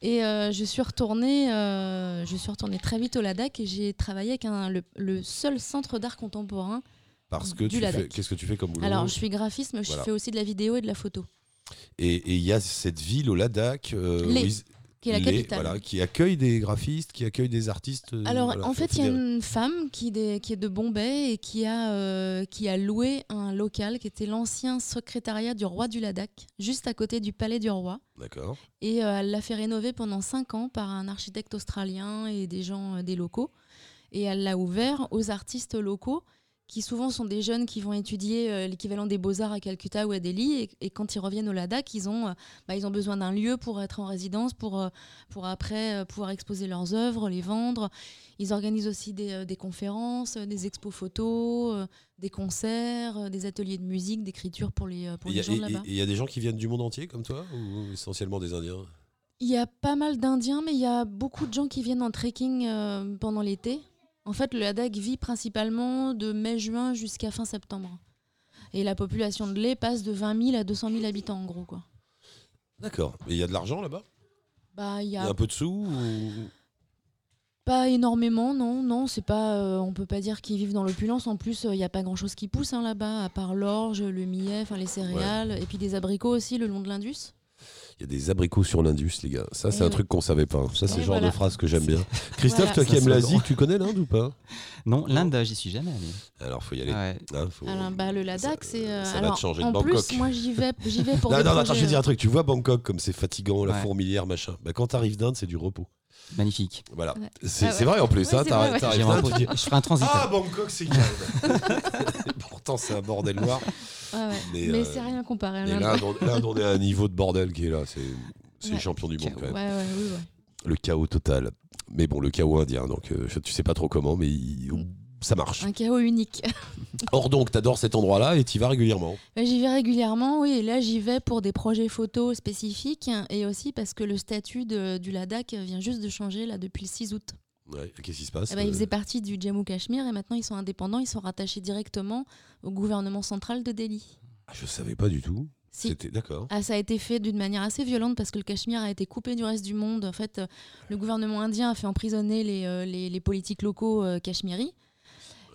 Et euh, je suis retournée, euh, je suis retournée très vite au Ladakh et j'ai travaillé avec un- le, le seul centre d'art contemporain. Parce que. Qu'est-ce que tu fais comme boulot? Alors je suis graphiste, mais Voilà. je fais aussi de la vidéo et de la photo. Et il y a cette ville au Ladakh euh, ils- qui est la Leh, capitale. voilà, qui accueille des graphistes, qui accueille des artistes. euh, Alors, voilà, en fait, il y a une femme qui, des- qui est de Bombay et qui a, euh, qui a loué un local qui était l'ancien secrétariat du roi du Ladakh, juste à côté du palais du roi. D'accord. Et elle l'a fait rénover pendant cinq ans par un architecte australien et des gens, des locaux. Et elle l'a ouvert aux artistes locaux, qui souvent sont des jeunes qui vont étudier euh, l'équivalent des beaux-arts à Calcutta ou à Delhi. Et, et quand ils reviennent au Ladakh, ils ont, euh, bah, ils ont besoin d'un lieu pour être en résidence, pour, euh, pour après pouvoir exposer leurs œuvres, les vendre. Ils organisent aussi des, des conférences, des expos photos, des concerts, des ateliers de musique, d'écriture pour les, pour les a- gens de là-bas. et il y a des gens qui viennent du monde entier comme toi ou essentiellement des Indiens? Il y a pas mal d'Indiens, mais il y a beaucoup de gens qui viennent en trekking pendant l'été. En fait, le Ladakh vit principalement de mai-juin jusqu'à fin septembre. Et la population de lait passe de 20 000 à 200 000 habitants, en gros. Quoi. D'accord. Et il y a de l'argent là-bas? Bah, il y Il y a a un peu de sous ou- pas énormément, non. non c'est pas, euh, on peut pas dire qu'ils vivent dans l'opulence. En plus, euh, il n'y a pas grand-chose qui pousse hein, là-bas, à part l'orge, le millet, enfin les céréales, et puis des abricots aussi le long de l'Indus. Il y a des abricots sur l'Indus, les gars. Ça, c'est un ouais. truc qu'on savait pas. Ça, c'est le genre voilà. de phrase que j'aime bien. Christophe, Voilà. toi qui aimes l'Asie, tu connais l'Inde ou pas? Non, l'Inde, j'y suis jamais allé. Alors, faut y aller. Ouais. Hein, faut- Alors, bah, le Ladakh, Ça- c'est. euh, ça va te changer de en Bangkok. plus, moi, j'y vais, j'y vais pour Non, non, attends, je vais dire euh, un truc. Tu vois Bangkok comme c'est fatigant, la Ouais. fourmilière, machin. Bah, quand t'arrives d'Inde, c'est du repos. Magnifique. Voilà. Ouais. C'est Ah ouais. vrai en plus. Ouais, hein, vrai, Je ferai un transit. Ah, Bangkok, c'est calme. Pourtant, c'est un bordel noir. ouais. Mais, Mais, euh, c'est rien comparé à l'Inde. l'Inde, on- est à un niveau de bordel qui est là. C'est c'est les Ouais. champions du monde quand même. ouais, oui, ouais. Le chaos total. Mais bon, le chaos indien. Donc, euh, tu sais pas trop comment, mais il- ça marche. Un chaos unique. Or, donc, t'adores cet endroit-là et t'y vas régulièrement. Bah, J'y vais régulièrement, oui. Et là, j'y vais pour des projets photos spécifiques et aussi parce que le statut de- du Ladakh vient juste de changer là depuis le 6 août. Ouais, Qu'est-ce qui se passe Eh ben, ils euh, faisaient partie du Jammu Cachemire et maintenant ils sont indépendants. Ils sont rattachés directement au gouvernement central de Delhi. ah, Je savais pas du tout. Si. C'était d'accord. Ah, ça a été fait d'une manière assez violente parce que le Cachemire a été coupé du reste du monde. En fait, euh, le gouvernement indien a fait emprisonner les, euh, les, les politiques locaux euh, cachemiris.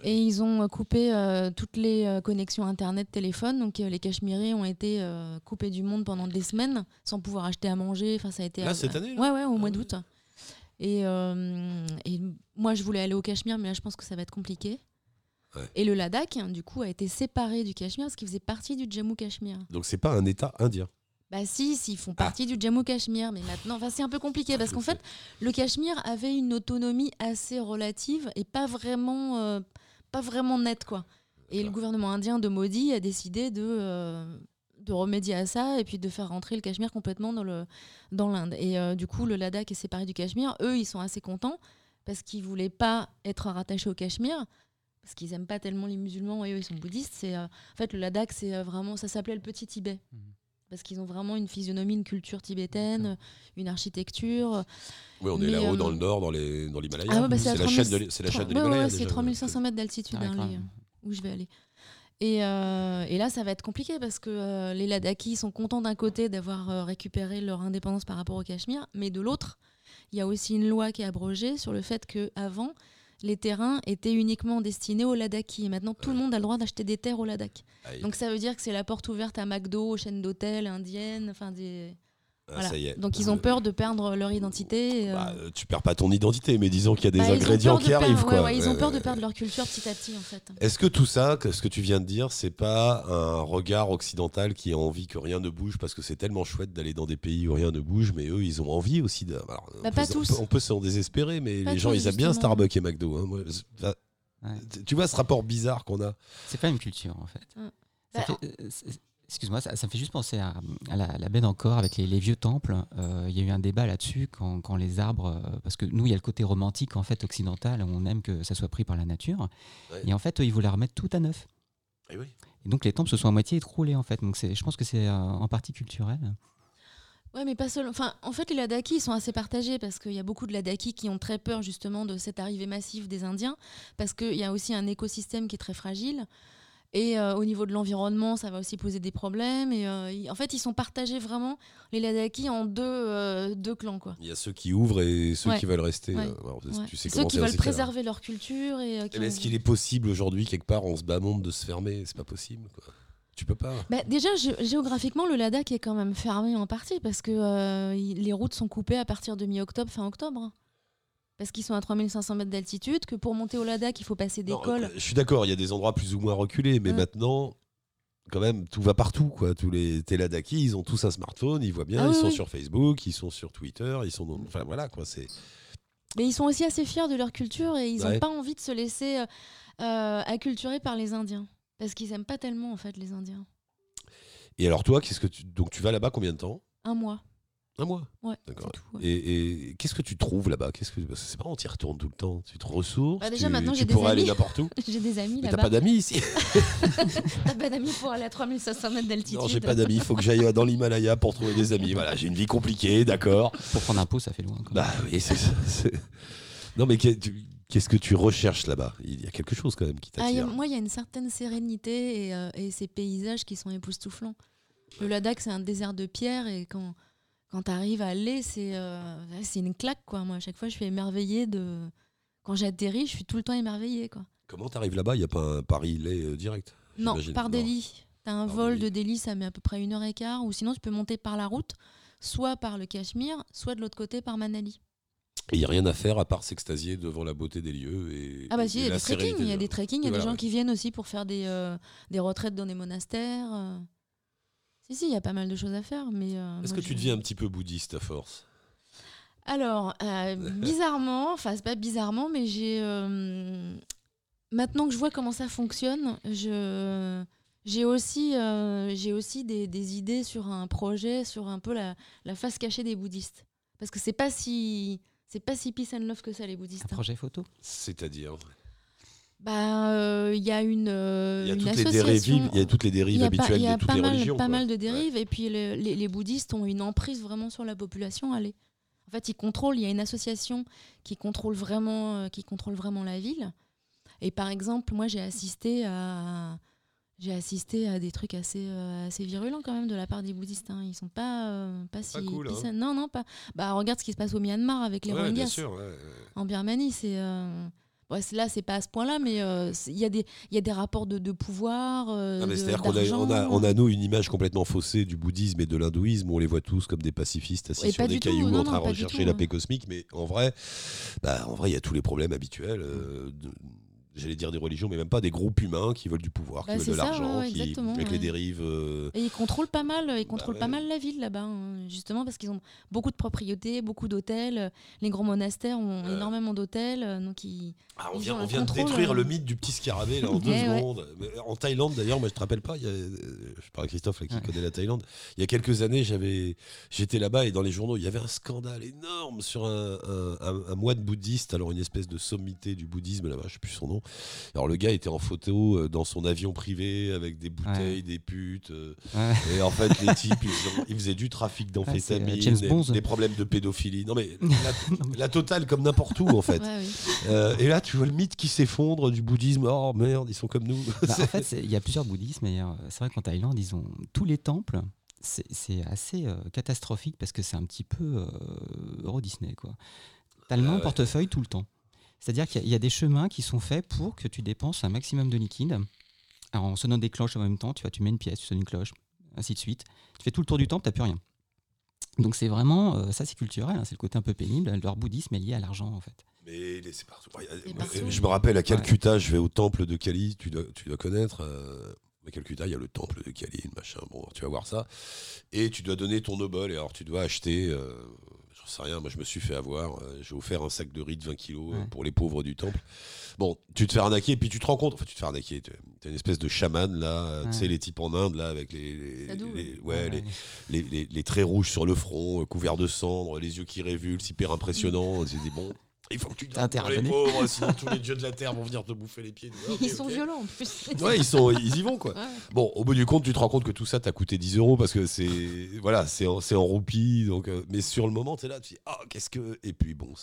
Et ils ont euh, coupé euh, toutes les euh, connexions Internet, téléphone. Donc euh, les Cachemiris ont été euh, coupés du monde pendant des semaines sans pouvoir acheter à manger. Enfin, ça a été Là, euh, cette année, là Ouais, ouais, au mois ouais. d'août. Et, euh, et moi, je voulais aller au Cachemire, mais là, je pense que ça va être compliqué. Ouais. Et le Ladakh, hein, du coup, a été séparé du Cachemire parce qu'il faisait partie du Jammu Cachemire. Donc, c'est pas un État indien. Bah si, s'ils Ah. font partie du Jammu Cachemire, mais maintenant, enfin c'est un peu compliqué parce qu'en fait, le Cachemire avait une autonomie assez relative et pas vraiment, euh, pas vraiment nette quoi. Et le gouvernement indien de Modi a décidé de euh, de remédier à ça et puis de faire rentrer le Cachemire complètement dans le dans l'Inde. Et euh, du coup, le Ladakh est séparé du Cachemire. Eux, ils sont assez contents parce qu'ils voulaient pas être rattachés au Cachemire parce qu'ils aiment pas tellement les musulmans et eux ils sont bouddhistes. C'est euh, en fait le Ladakh, c'est euh, vraiment ça s'appelait le Petit Tibet parce qu'ils ont vraiment une physionomie, une culture tibétaine, une architecture. Oui, on est là-haut euh, dans le nord, dans les dans l'Himalaya. Ah ouais, bah, c'est la 3000 chaîne de l'Hi- c'est la chaîne de Ouais, ouais, l'Himalaya. ouais, c'est déjà. 3500 mètres d'altitude Ah hein, où je vais aller. Et, euh, et là, ça va être compliqué parce que euh, les Ladakhis sont contents d'un côté d'avoir euh, récupéré leur indépendance par rapport au Cachemire, mais de l'autre, il y a aussi une loi qui est abrogée sur le fait que avant les terrains étaient uniquement destinés aux Ladakhis. Et maintenant, tout le monde a le droit d'acheter des terres au Ladakh. Aïe. Donc ça veut dire que c'est la porte ouverte à McDo, aux chaînes d'hôtels indiennes, enfin des... Ah, Voilà. ça y est. Donc ils ont peur de perdre leur identité. euh, Bah, euh, tu perds pas ton identité, mais disons qu'il y a des bah, ingrédients qui perdre- arrivent. ouais, quoi. ouais, ils ont peur de Euh, perdre leur culture petit à petit en fait. Est-ce que tout ça, ce que tu viens de dire, c'est pas un regard occidental qui a envie que rien ne bouge parce que c'est tellement chouette d'aller dans des pays où rien ne bouge, mais eux, ils ont envie aussi de. alors, on Bah, peut- pas on tous. peut- On peut s'en désespérer, mais Pas les gens, tous, ils aiment bien. Starbucks et McDo. hein. Moi, c'est- Ouais. Tu vois ce rapport bizarre qu'on a C'est pas une culture en fait. Mm. Ça Bah, fait- euh, c'est- Excuse-moi, ça, ça me fait juste penser à, à la, la baie d'Ancor avec les, les vieux temples. Euh, Il y a eu un débat là-dessus quand, quand les arbres, euh, parce que nous il y a le côté romantique en fait occidental, on aime que ça soit pris par la nature, Ouais. et en fait eux, ils voulaient remettre tout à neuf. Eh oui. Et donc les temples se sont à moitié écroulés en fait. Donc c'est- je pense que c'est euh, en partie culturel. Ouais, mais pas seulement. Enfin, en fait, les Ladakis ils sont assez partagés parce qu'il y a beaucoup de Ladakis qui ont très peur justement de cette arrivée massive des Indiens parce qu'il y a aussi un écosystème qui est très fragile. Et euh, au niveau de l'environnement, ça va aussi poser des problèmes. Et euh, en fait, ils sont partagés vraiment, les Ladakis, en deux, euh, deux clans. Quoi. Il y a ceux qui ouvrent et ceux Ouais. qui veulent rester. Ouais. alors, Ouais. Tu sais Ceux qui veulent clair. préserver leur culture. Et, qui Eh ben, ont- Est-ce qu'il est possible aujourd'hui, quelque part, en ce bas monde, de se fermer? C'est pas possible. Quoi. Tu peux pas. Bah, déjà, gé- géographiquement, le Ladakh est quand même fermé en partie parce que les routes sont coupées à partir de mi-octobre, fin octobre. Parce qu'ils sont à 3500 mètres d'altitude, que pour monter au Ladakh, il faut passer des Non, cols. euh, Je suis d'accord, il y a des endroits plus ou moins reculés, mais Ouais. maintenant, quand même, tout va partout. Quoi. Tous les Téladaki, ils ont tous un smartphone, ils voient bien, Ah ils oui, sont oui. sur Facebook, ils sont sur Twitter, ils sont. dans- Enfin voilà, quoi. C'est. Mais ils sont aussi assez fiers de leur culture et ils n'ont Ouais. pas envie de se laisser euh, euh, acculturer par les Indiens. Parce qu'ils aiment pas tellement, en fait, les Indiens. Et alors toi, qu'est-ce que tu donc tu vas là-bas combien de temps? Un mois. Un mois. Ouais, D'accord. c'est tout. ouais. Et, et qu'est-ce que tu trouves là-bas? Qu'est-ce que c'est pas on t'y retourne tout le temps. Tu te ressources. Bah, déjà, tu, maintenant, tu j'ai des pourrais aller amis. n'importe où. J'ai des amis Mais t'as là-bas. pas d'amis ici T'as pas d'amis pour aller à 3500 mètres d'altitude. Non, j'ai pas d'amis. Il faut que j'aille dans l'Himalaya pour trouver des amis. Voilà, j'ai une vie compliquée, d'accord. Pour prendre un pot, ça fait loin. Bah oui, c'est ça. Non, mais qu'est- tu- qu'est-ce que tu recherches là-bas? Il y a quelque chose quand même qui Ah, y t'attire. moi, il y a une certaine sérénité et, euh, et ces paysages qui sont époustouflants. Le Ladakh, c'est un désert de pierre et quand, quand tu arrives à aller, c'est euh, c'est une claque. Quoi. Moi, à chaque fois, je suis émerveillée de. Quand j'atterris, je suis tout le temps émerveillée. Quoi. Comment t'arrives là-bas? Il n'y a pas un Paris-Lait euh, direct Non, par. Delhi. Tu as un Par vol Delhi. de Delhi, ça met à peu près une heure et quart. Ou sinon, tu peux monter par la route, soit par le Cachemire, soit de l'autre côté par Manali. Il n'y a rien à faire à part s'extasier devant la beauté des lieux. Et, Ah bah si, il y a des trekking, il y a de- des trekking, il y a Voilà, des gens ouais. qui viennent aussi pour faire des, euh, des retraites dans des monastères. euh. Si, si, il y a pas mal de choses à faire. mais euh, Est-ce que tu je- deviens un petit peu bouddhiste à force? Alors, euh, bizarrement, enfin c'est pas bizarrement, mais j'ai... euh, maintenant que je vois comment ça fonctionne, je... J'ai aussi, euh, j'ai aussi des, des idées sur un projet, sur un peu la, la face cachée des bouddhistes. Parce que c'est pas si... C'est pas si peace and love que ça, les bouddhistes. Un hein. projet photo? C'est-à-dire? Bah, euh, il y a une, euh, il y, a une toutes les association. dérives, il y a toutes les dérives y a pas- habituelles il y a de toutes pas les mal, religions. pas quoi. mal de Ouais. dérives, et puis le- les, les bouddhistes ont une emprise vraiment sur la population. Allez. En fait, ils contrôlent. Il y a une association qui contrôle vraiment, euh, qui contrôle vraiment la ville. Et par exemple, moi, j'ai assisté à, j'ai assisté à des trucs assez, euh, assez virulents quand même de la part des bouddhistes. hein. Ils sont pas, pas si. cool, hein. Non, non, pas. Bah, regarde ce qui se passe au Myanmar avec les Ouais, bien Rohingyas ouais. en Birmanie, c'est. Ouais, là, c'est pas à ce point-là, mais euh, il y, a des- il y a des rapports de, de pouvoir. euh, C'est-à-dire qu'on a, on a, on a, nous, une image complètement faussée du bouddhisme et de l'hindouisme. On les voit tous comme des pacifistes assis Et sur des tout, cailloux non, en train de rechercher tout, la hein. paix cosmique. Mais en vrai, bah, en vrai, il y a tous les problèmes habituels. euh, de- J'allais dire des religions, mais même pas des groupes humains qui veulent du pouvoir, Bah, qui veulent de l'argent, ouais, qui, exactement, avec les dérives. euh, Et ils contrôlent pas mal, ils contrôlent ouais. pas mal la ville là-bas, hein, justement parce qu'ils ont beaucoup de propriétés, beaucoup d'hôtels. Les grands monastères ont Ouais. énormément d'hôtels, euh, donc ils. Ah, on Ils vient, ont on un vient de détruire euh. le mythe du petit scarabée là, en deux Ouais, ouais. secondes. En Thaïlande d'ailleurs, moi je te rappelle pas, il y a, euh, je parle à Christophe là, qui Ouais. connaît la Thaïlande. Il y a quelques années, j'avais, j'étais là-bas et dans les journaux, il y avait un scandale énorme sur un, un, un- un moine bouddhiste, alors une espèce de sommité du bouddhisme là-bas, je sais plus son nom. Alors le gars était en photo euh, dans son avion privé avec des bouteilles, Ouais. des putes. euh, Ouais. et en fait, les types, ils, ont- ils faisaient du trafic d'amphétamines, Ah, euh, des- des, problèmes de pédophilie. Non mais la, la totale comme n'importe où en fait. Ouais, oui. Euh, et là, tu vois le mythe qui s'effondre du bouddhisme. Oh merde, ils sont comme nous. Bah, en fait, il y a plusieurs bouddhismes. Et, c'est vrai qu'en Thaïlande, ils ont tous les temples. C'est assez euh, catastrophique parce que c'est un petit peu euh, Euro Disney. quoi. T'as le Ah même ouais. portefeuille tout le temps. C'est-à-dire qu'il y, a- il y a des chemins qui sont faits pour que tu dépenses un maximum de liquide. Alors, en sonnant des cloches en même temps, tu vois, tu mets une pièce, tu sonnes une cloche, ainsi de suite. Tu fais tout le tour du temple, t'as plus rien. Donc c'est vraiment, euh, ça c'est culturel, hein, c'est le côté un peu pénible. Leur bouddhisme est lié à l'argent en fait. Mais c'est partout. Ouais, Et partout. Je me rappelle à Calcutta, je vais au temple de Kali, tu dois, tu dois connaître. euh, à Calcutta, il y a le temple de Kali, machin. Bon, tu vas voir ça. Et tu dois donner ton obol. Et alors, tu dois acheter. Euh, sais rien, moi je me suis fait avoir. euh, J'ai offert un sac de riz de 20 kilos euh, Ouais. pour les pauvres du temple. Bon, tu te fais arnaquer, et puis tu te rends compte. Enfin, tu te fais arnaquer. Tu as une espèce de chaman là, euh, tu sais, les types en Inde là, avec les. les- les- ouais. ouais, les, les, traits rouges sur le front, couverts de cendres, les yeux qui révulsent, hyper impressionnant. Tu te dis, bon, il faut que tu donnes pour les pauvres, sinon tous les dieux de la terre vont venir te bouffer les pieds. Ils sont violents en plus. Ouais, ils, sont, ils y vont quoi. Ouais. Bon, au bout du compte, tu te rends compte que tout ça t'a coûté 10 euros parce que c'est voilà, c'est en, en roupies. Donc, euh, mais sur le moment, tu es là, tu dis ah qu'est-ce que. Et puis bon,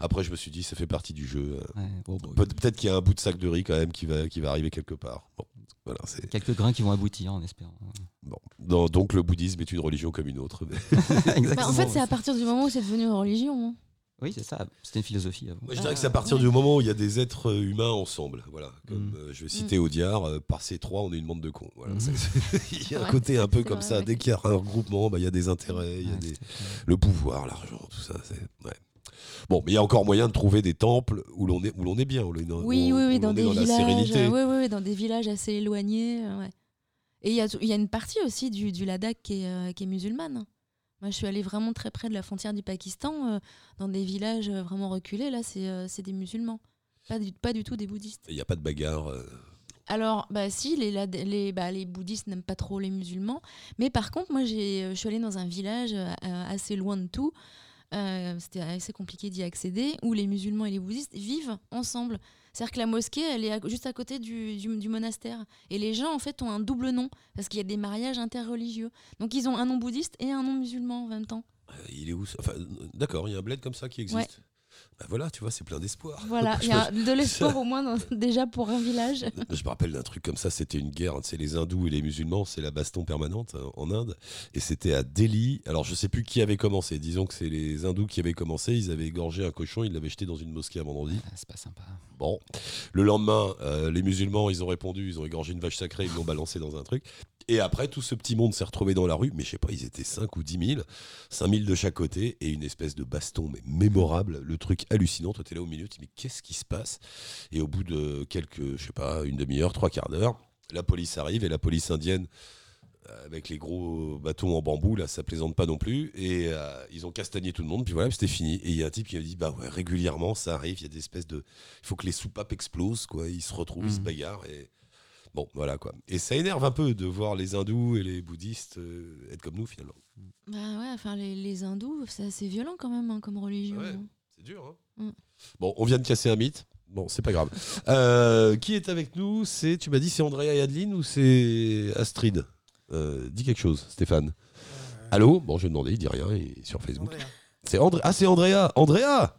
après je me suis dit ça fait partie du jeu. euh. Ouais, bon, bon, Peut- Peut-être qu'il y a un bout de sac de riz quand même qui va, qui va arriver quelque part. Bon, voilà, c'est Quelques grains qui vont aboutir en espérant. bon. Non, donc le bouddhisme est une religion comme une autre. Bah, en fait, c'est à partir du moment où c'est devenu une religion. hein. Oui, c'est ça. C'était une philosophie avant. Moi, je dirais que c'est à Ah, partir du moment où il y a des êtres humains ensemble. Voilà. Comme Mm. euh, je vais citer Audiard, euh, par ces trois, on est une bande de cons. Voilà. Mm. Il y a un Ouais, côté un peu comme vrai, ça. ouais. Dès qu'il y a un regroupement, bah, il y a des intérêts, il y a des... le pouvoir, l'argent, tout ça. c'est- ouais. Bon, mais il y a encore moyen de trouver des temples où l'on est, où l'on est bien. Où l'on est dans, Oui, où- oui, où oui, dans des villages. sérénité. oui, dans des villages assez éloignés. euh, ouais. Et il y a, il y a une partie aussi du, du Ladakh qui est, euh, qui est musulmane. Moi, je suis allée vraiment très près de la frontière du Pakistan, euh, dans des villages euh, vraiment reculés. Là, c'est euh, des musulmans. Pas du, pas du tout des bouddhistes. Il n'y a pas de bagarre. euh, Alors, bah si, les, les, bah, les bouddhistes n'aiment pas trop les musulmans. Mais par contre, moi, je suis allée dans un village assez loin de tout. C'était assez compliqué d'y accéder, où les musulmans et les bouddhistes vivent ensemble. C'est-à-dire que la mosquée, elle est à- juste à côté du, du- du monastère. Et les gens, en fait, ont un double nom, parce qu'il y a des mariages interreligieux. Donc, ils ont un nom bouddhiste et un nom musulman en même temps. euh, il est où ça enfin, D'accord, il y a un bled comme ça qui existe. Ouais. Bah voilà, tu vois, c'est plein d'espoir. Voilà, il y a de l'espoir au moins dans- déjà pour un village. Je me rappelle d'un truc comme ça, c'était une guerre, c'est les hindous et les musulmans, c'est la baston permanente euh, en Inde, et c'était à Delhi. Alors je sais plus qui avait commencé, disons que c'est les hindous qui avaient commencé, ils avaient égorgé un cochon, ils l'avaient jeté dans une mosquée un vendredi. Ah, c'est pas sympa. Bon, le lendemain, euh, les musulmans, ils ont répondu, ils ont égorgé une vache sacrée, ils l'ont balancé dans un truc. Et après, tout ce petit monde s'est retrouvé dans la rue, mais je sais pas, ils étaient 5 ou 10 000, 5 000 de chaque côté, et une espèce de baston, mais mémorable, le truc hallucinant. Toi, t'es là au milieu, tu dis, mais qu'est-ce qui se passe? Et au bout de quelques, je sais pas, une demi-heure, trois quarts d'heure, la police arrive, et la police indienne, euh, avec les gros bâtons en bambou, là, ça plaisante pas non plus, et euh, ils ont castagné tout le monde, puis voilà, c'était fini. Et il y a un type qui a dit, bah ouais, régulièrement, ça arrive, il y a des espèces de. Il faut que les soupapes explosent, quoi, ils se retrouvent, ils se Mhm. bagarrent, et. Bon, voilà quoi. Et ça énerve un peu de voir les hindous et les bouddhistes euh, être comme nous finalement. Bah ouais, enfin, les, les hindous, c'est assez violent quand même hein, comme religion. Ouais. hein. C'est dur, hein Mm. Bon, on vient de casser un mythe. Bon, c'est pas grave. Euh, qui est avec nous C'est, tu m'as dit, c'est Andrea et Adeline ou c'est Astrid? Euh, Dis quelque chose, Stéphane. Allô? Bon, je vais demander, il dit rien, il est sur Facebook. C'est André. Ah, c'est Andrea Andrea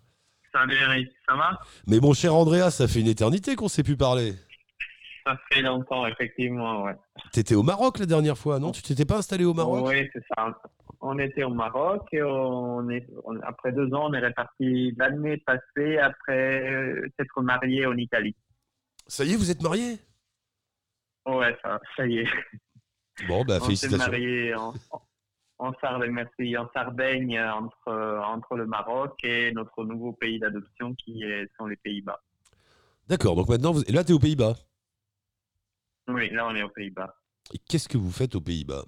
Salut Eric, ça va? Mais mon cher Andrea, ça fait une éternité qu'on s'est plus parler. Ça fait longtemps, effectivement, ouais. T'étais au Maroc la dernière fois, non? Tu t'étais pas installé au Maroc? Oui, c'est ça. On était au Maroc et on est, on- après deux ans, on est reparti l'année passée après euh, s'être marié en Italie. Ça y est, vous êtes mariés Ouais, ça, ça y est. Bon, bah on s'est félicitations. marié en, en Sardaigne, en Sardaigne entre, entre le Maroc et notre nouveau pays d'adoption qui est, sont les Pays-Bas. D'accord, donc maintenant, vous... et là, t'es aux Pays-Bas? Oui, là, on est aux Pays-Bas. Et qu'est-ce que vous faites aux Pays-Bas?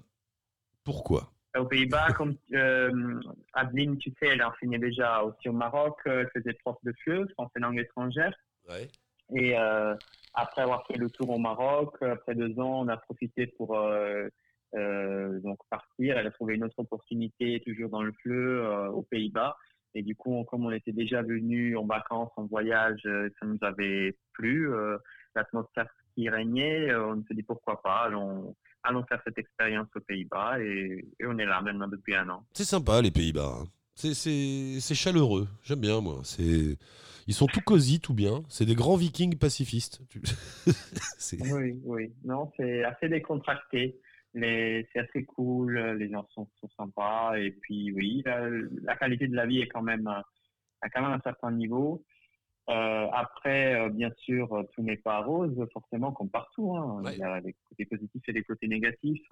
Pourquoi? Aux Pays-Bas, comme euh, Adeline, tu sais, elle enseignait déjà aussi au Maroc, euh, elle faisait prof de FLE, français langue étrangère. Ouais. Et euh, après avoir fait le tour au Maroc, après deux ans, on a profité pour euh, euh, donc partir. Elle a trouvé une autre opportunité, toujours dans le FLE, aux Pays-Bas. Et du coup, on- comme on était déjà venu en vacances, en voyage, ça nous avait plu. L'atmosphère qui régnait, euh, on s'est dit pourquoi pas, allons, allons faire cette expérience aux Pays-Bas. Et, et on est là maintenant depuis un an. C'est sympa les Pays-Bas. hein. C'est- chaleureux. J'aime bien moi. C'est ils sont tout cosy, tout bien. C'est des grands Vikings pacifistes. Oui, oui. Non, c'est assez décontracté. Les- C'est assez cool. Les gens sont, sont sympas. Et puis, oui, la, la qualité de la vie est quand même à, à quand même un certain niveau. Euh, après, euh, bien sûr, euh, tout n'est pas rose, forcément, comme partout. hein. Ouais. Il y a des côtés positifs et des côtés négatifs.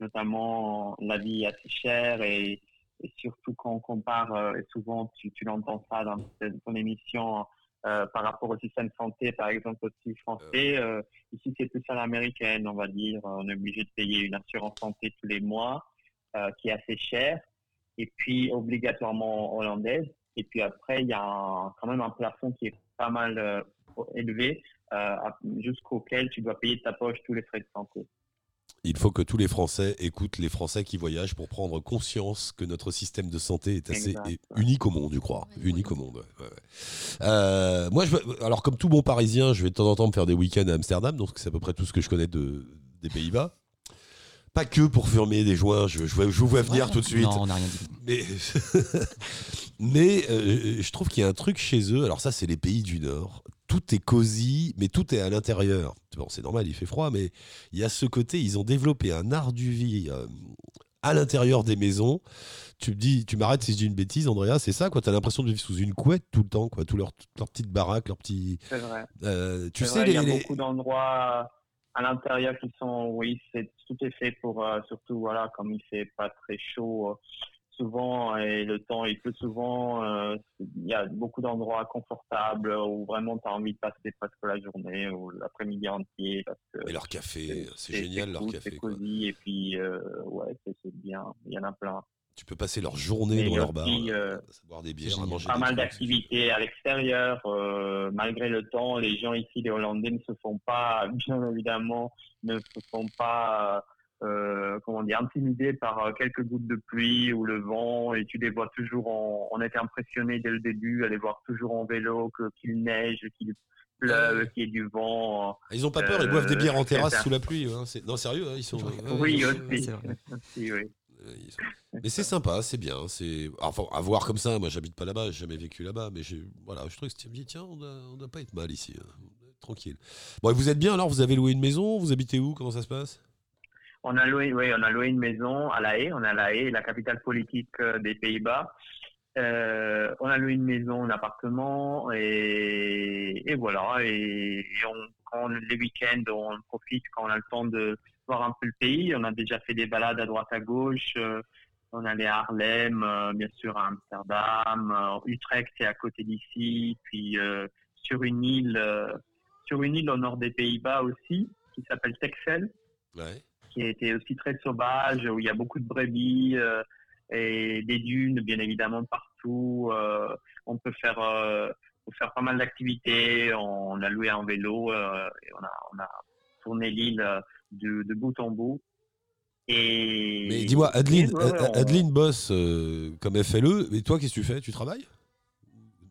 Notamment, la vie est assez chère et, et surtout quand on compare, euh, et souvent tu, tu l'entends ça dans ton émission, euh, par rapport au système de santé, par exemple aussi français. Euh, ici, c'est plus à l'américaine, on va dire. On est obligé de payer une assurance santé tous les mois, euh, qui est assez chère, et puis obligatoirement hollandaise. Et puis après, il y a un- quand même un plafond qui est pas mal euh, élevé, euh, jusqu'auquel tu dois payer de ta poche tous les frais de santé. Il faut que tous les Français écoutent les Français qui voyagent pour prendre conscience que notre système de santé est assez est unique au monde, je crois. Unique au monde. ouais, ouais, ouais. Euh, moi, je, alors comme tout bon Parisien, je vais de temps en temps me faire des week-ends à Amsterdam, donc c'est à peu près tout ce que je connais de, des Pays-Bas. Pas que pour fumer des joints, je, je, vois- je vous vois venir tout de suite. Non, on n'a rien dit. Mais, mais euh, je trouve qu'il y a un truc chez eux. Alors ça, c'est les pays du Nord. Tout est cosy, mais tout est à l'intérieur. Bon, c'est normal, il fait froid, mais il y a ce côté. Ils ont développé un art du vie euh, à l'intérieur des maisons. Tu me dis, tu m'arrêtes si je dis une bêtise, Andrea. C'est ça, quoi. T'as l'impression de vivre sous une couette tout le temps, quoi. Tout leur, toute leur petite baraque, leur petit. C'est vrai. euh, tu sais, vrai, les, il y a les- beaucoup d'endroits à l'intérieur qui sont, oui, c'est tout est fait pour, euh, surtout voilà, comme il fait pas très chaud euh, souvent et le temps il pleut souvent, euh, il y a beaucoup d'endroits confortables où vraiment tu as envie de passer presque la journée ou l'après-midi entier parce que et leur café, c'est génial leur café. c'est quoi. cosy et puis euh, ouais, c'est bien, il y en a plein. Tu peux passer leur journée Et dans leur bar, euh, boire des bières, à manger pas des mal d'activités à l'extérieur. euh, malgré le temps, les gens ici, les Hollandais, ne se font pas, bien évidemment, ne se font pas, euh, comment dire, intimidés par euh, quelques gouttes de pluie ou le vent. Et tu les vois toujours. En, on était impressionnés dès le début à les voir toujours en vélo, qu'il neige, qu'il pleuve, qu'il y ait du vent. Ah, Ils ont pas peur, ils boivent des Euh, bières en terrasse sous la pluie. hein, Non, sérieux, hein, ils sont. Oui. Aussi, oui. Mais c'est sympa, c'est bien. C'est enfin à voir comme ça. Moi, j'habite pas là-bas, j'ai jamais vécu là-bas, mais voilà, je trouve que bien. Tiens, on doit, on doit pas être mal ici. hein. Tranquille. Bon, et vous êtes bien alors Vous avez loué une maison Vous habitez où Comment ça se passe? On a loué, oui, on a loué une maison à La Haye. On a La Haye, la capitale politique euh, des Pays-Bas. Euh, on a loué une maison, un appartement, et, voilà. Et, les week-ends, on profite quand on a le temps de voir un peu le pays. On a déjà fait des balades à droite à gauche. euh, on allait à Harlem, euh, bien sûr à Amsterdam, euh, Utrecht, c'est à côté d'ici. Puis sur une île, sur une île au nord des Pays-Bas aussi, qui s'appelle Texel Ouais. qui a été aussi très sauvage, où il y a beaucoup de brebis et des dunes, bien évidemment, partout. On peut faire, faire pas mal d'activités. On a loué un vélo euh, et on a, on a tourné l'île de, de bout en bout. Et Mais dis-moi, Adeline, et ouais, ouais, on- Adeline bosse euh, comme FLE. Et toi, qu'est-ce que tu fais? Tu travailles?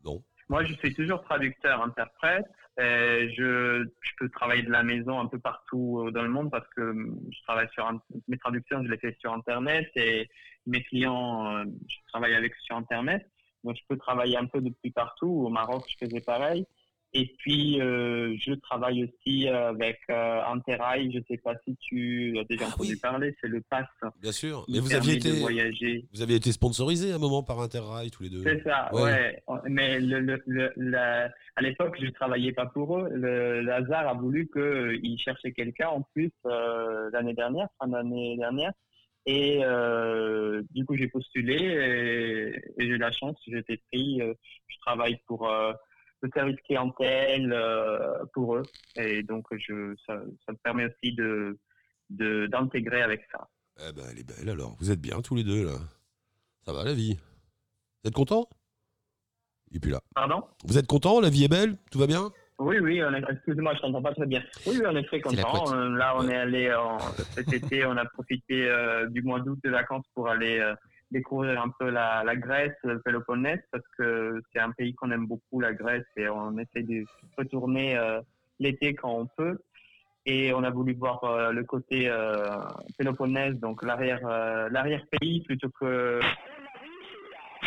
Non. Moi, je suis toujours traducteur, interprète. Et je, je peux travailler de la maison un peu partout euh, dans le monde parce que hum, je travaille sur mes traductions, je les fais sur Internet et mes clients, euh, je travaille avec sur Internet. Donc, je peux travailler un peu depuis partout. Au Maroc, je faisais pareil. Et puis, euh, je travaille aussi avec euh, Interrail. Je sais pas si tu as déjà Ah entendu oui. parler. C'est le pass. Bien sûr. Mais vous aviez été, voyager. vous aviez été sponsorisé à un moment par Interrail tous les deux. C'est ça, Ouais. ouais. Mais le, le, le- la- à l'époque, je travaillais pas pour eux. Le, hasard a voulu qu'ils cherchaient quelqu'un en plus euh, l'année dernière, fin d'année dernière. Et euh, du coup, j'ai postulé et, et j'ai eu la chance, j'ai été pris. euh, je travaille pour euh, le service clientèle euh, pour eux. Et donc, je, ça, ça me permet aussi de de- d'intégrer avec ça. Eh ben, elle est belle alors. Vous êtes bien tous les deux là. Ça va la vie? Vous êtes content? Et puis là. Pardon? Vous êtes content? La vie est belle? Tout va bien? Oui, oui, est- excuse-moi, je t'entends pas très bien. Oui, oui, on est très C'est la content. couette. Euh, Là, on Ouais. est allé en- cet été, on a profité euh, du mois d'août de vacances pour aller euh, découvrir un peu la, Grèce, le Péloponnèse, parce que c'est un pays qu'on aime beaucoup, la Grèce, et on essaie de retourner euh, l'été quand on peut. Et on a voulu voir euh, le côté euh, Péloponnèse, donc l'arrière l'arrière pays plutôt que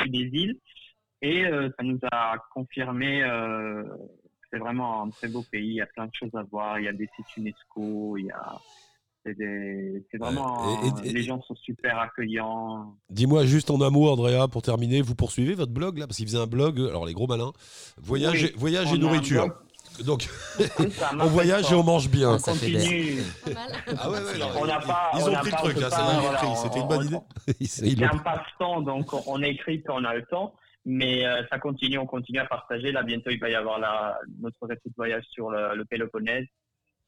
des îles. Et ça nous a confirmé que c'est vraiment un très beau pays. Il y a plein de choses à voir. Il y a des sites UNESCO. Il y a c'est c'est vraiment. Et- et- les gens sont super accueillants. Dis-moi juste en un mot, Andrea, pour terminer, vous poursuivez votre blog là Parce qu'il faisait un blog, alors les gros malins, voyage, Oui, voyage on et nourriture. Donc, Ça on voyage et on mange bien. On continue. Ah ouais, ouais, non, On n'a pas. Ils on ont n'a pris le truc, on ils ont voilà, pris. C'était une on- bonne on- idée. Ils- C'est ils un passe-temps, donc on- on écrit quand on a le temps, mais euh, ça continue, on continue à partager. Là, bientôt, il va y avoir la, notre récit de voyage sur le, le Péloponnèse.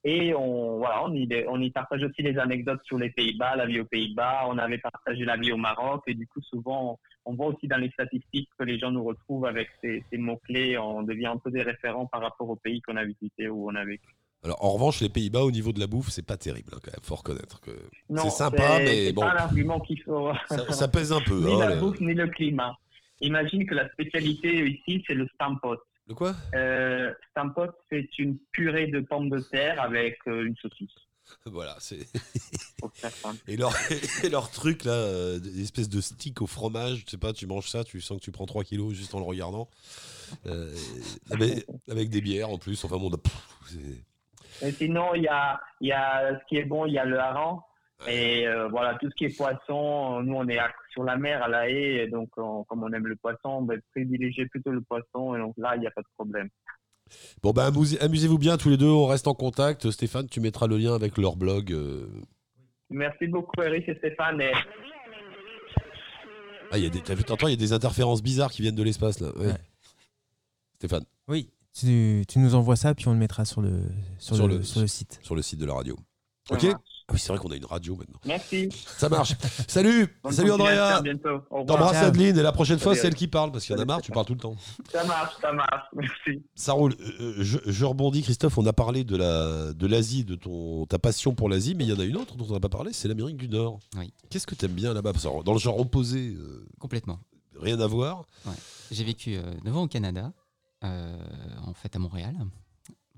Et on, voilà, on y, on y partage aussi les anecdotes sur les Pays-Bas, la vie aux Pays-Bas. On avait partagé la vie au Maroc. Et du coup, souvent, on voit aussi dans les statistiques que les gens nous retrouvent avec ces, ces mots-clés. On devient un peu des référents par rapport aux pays qu'on a visités ou on a vécu. Alors, en revanche, les Pays-Bas, au niveau de la bouffe, c'est pas terrible, hein, quand même. Faut reconnaître que c'est sympa, mais bon, pas l'argument qu'il faut. ça, ça pèse un peu. ni hein, la bouffe, ni le climat. Imagine que la spécialité ici, c'est le stampot. Le quoi? Euh, stampot, c'est une purée de pommes de terre avec euh, une saucisse. Voilà, c'est. Et leur, et leur truc, là, euh, des espèces de stick au fromage, tu sais pas, tu manges ça, tu sens que tu prends 3 kilos juste en le regardant. Euh, avec, avec des bières en plus, enfin bon, pff, c'est- Et sinon, il y a, il y a ce qui est bon, il y a le hareng. Et euh, voilà, tout ce qui est poisson, nous on est à- sur la mer à La Haye, et donc on- comme on aime le poisson, on va privilégier plutôt le poisson, et donc là, il n'y a pas de problème. Bon, bah, amusez- amusez-vous bien tous les deux, on reste en contact. Stéphane, tu mettras le lien avec leur blog. euh. Merci beaucoup, Eric et Stéphane. Et Ah, il y a des, t'as vu, t'entends, il y a des interférences bizarres qui viennent de l'espace, là. Ouais. Ouais. Stéphane, Oui, tu, tu nous envoies ça, puis on le mettra sur le, sur Sur le, le- sur le site. sur le site de la radio. Ok. Ah oui, c'est vrai qu'on a une radio maintenant. merci. Ça marche. Salut Bonne Salut Andrea. T'embrasses. Adeline et la prochaine fois, c'est elle qui parle parce qu'il y en a marre, tu parles tout le temps. Ça marche, ça marche. Merci. Ça roule. Euh, je, je rebondis, Christophe. On a parlé de la de l'Asie, de ton ta passion pour l'Asie, mais il y en a une autre dont on n'a pas parlé, c'est l'Amérique du Nord. Oui. Qu'est-ce que t'aimes bien là-bas? Dans le genre opposé, euh, Complètement. rien à voir. J'ai vécu euh, 9 ans au Canada, euh, en fait à Montréal.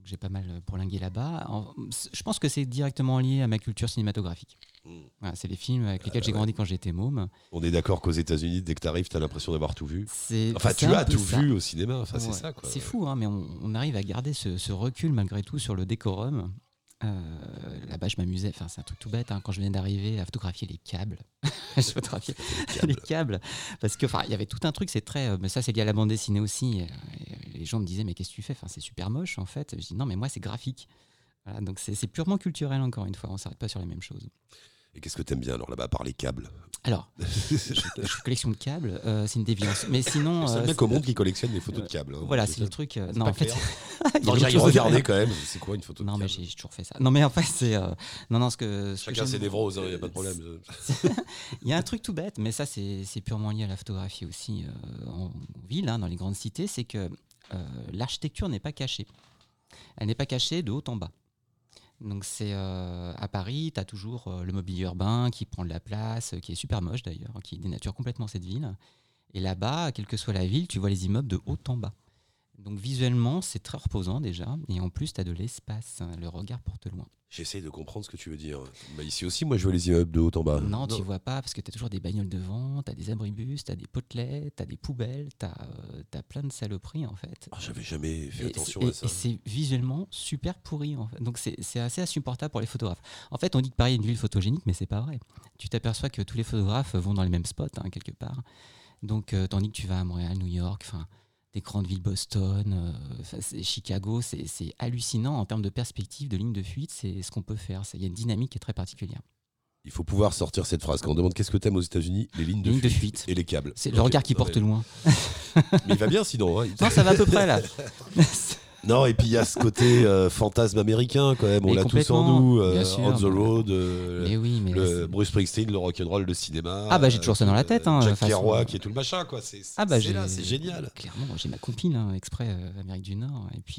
J'ai pas mal bourlingué là-bas. En- Je pense que c'est directement lié à ma culture cinématographique. Mm. Voilà, c'est les films avec lesquels bah j'ai ouais. grandi quand j'étais môme. On est d'accord qu'aux États-Unis, dès que t'arrives, t'as l'impression d'avoir tout vu. Enfin, tu as tout ça. vu au cinéma. Enfin, c'est ça. C'est fou, hein, mais on, on arrive à garder ce, ce recul malgré tout sur le décorum. Euh, Là-bas, je m'amusais. Enfin, c'est un truc tout bête. hein, quand je venais d'arriver à photographier les câbles, je photographiais les câbles parce que, enfin, il y avait tout un truc. C'est très, euh, mais ça, c'est lié à la bande dessinée aussi. et les gens me disaient, mais qu'est-ce que tu fais? Enfin, c'est super moche en fait. Je dis non, mais moi, c'est graphique. Voilà, donc c'est purement culturel encore une fois. On s'arrête pas sur les mêmes choses. Et qu'est-ce que t'aimes bien alors là-bas, par les câbles Alors, je, je collection de câbles, euh, c'est une déviance. Mais sinon, C'est euh, le mec au monde qui collectionne les photos de câbles. hein. voilà, C'est le truc. euh, non, en fait, il y a Non, quand même. C'est quoi une photo de Non, mais câble j'ai toujours fait ça. Non, mais en fait, c'est. euh, Non, non, ce que. ce Chacun ses névroses, il n'y a pas de problème. Il y a un truc tout bête, mais ça, c'est c'est purement lié à la photographie aussi euh, en ville, hein, dans les grandes cités, c'est que euh, l'architecture n'est pas cachée. Elle n'est pas cachée de haut en bas. Donc, c'est euh, à Paris, tu as toujours euh, le mobilier urbain qui prend de la place, qui est super moche d'ailleurs, qui dénature complètement cette ville. Et là-bas, quelle que soit la ville, tu vois les immeubles de haut en bas. Donc, visuellement, c'est très reposant déjà. Et en plus, tu as de l'espace. Le regard porte loin. J'essaye de comprendre ce que tu veux dire. Bah, ici aussi, moi, je vois les immeubles de haut en bas. Non, tu vois pas parce que tu as toujours des bagnoles devant, tu as des abribus, tu as des potelets, tu as des poubelles, tu as, plein de saloperies en fait. Ah, J'avais jamais fait Et attention c'est- à ça. Et c'est visuellement super pourri. En fait. Donc c'est c'est assez insupportable pour les photographes. En fait, on dit que Paris est une ville photogénique, mais c'est pas vrai. Tu t'aperçois que tous les photographes vont dans les mêmes spots, hein, quelque part. Donc, euh, tandis que tu vas à Montréal, New York, enfin, des grandes villes, Boston, euh, Chicago, c'est hallucinant en termes de perspective, de ligne de fuite. C'est ce qu'on peut faire. Il y a une dynamique qui est très particulière. Il faut pouvoir sortir cette phrase. Quand on demande qu'est-ce que t'aimes aux États-unis, les lignes de, Les lignes de fuite, fuite. et les câbles. C'est le regard qui porte loin. Mais il va bien sinon. hein. Non, ça va à peu près là. Non, et puis il y a ce côté euh, fantasme américain quand même. On l'a tous en nous. euh, sûr, on the road, euh, Mais oui, mais le Bruce Springsteen, le rock'n'roll, le cinéma. Ah bah, j'ai toujours ça dans la tête, hein, Jack. Kerouac et tout le machin quoi. C'est Ah bah c'est génial. Clairement, j'ai ma copine hein, exprès euh, Amérique du Nord et puis.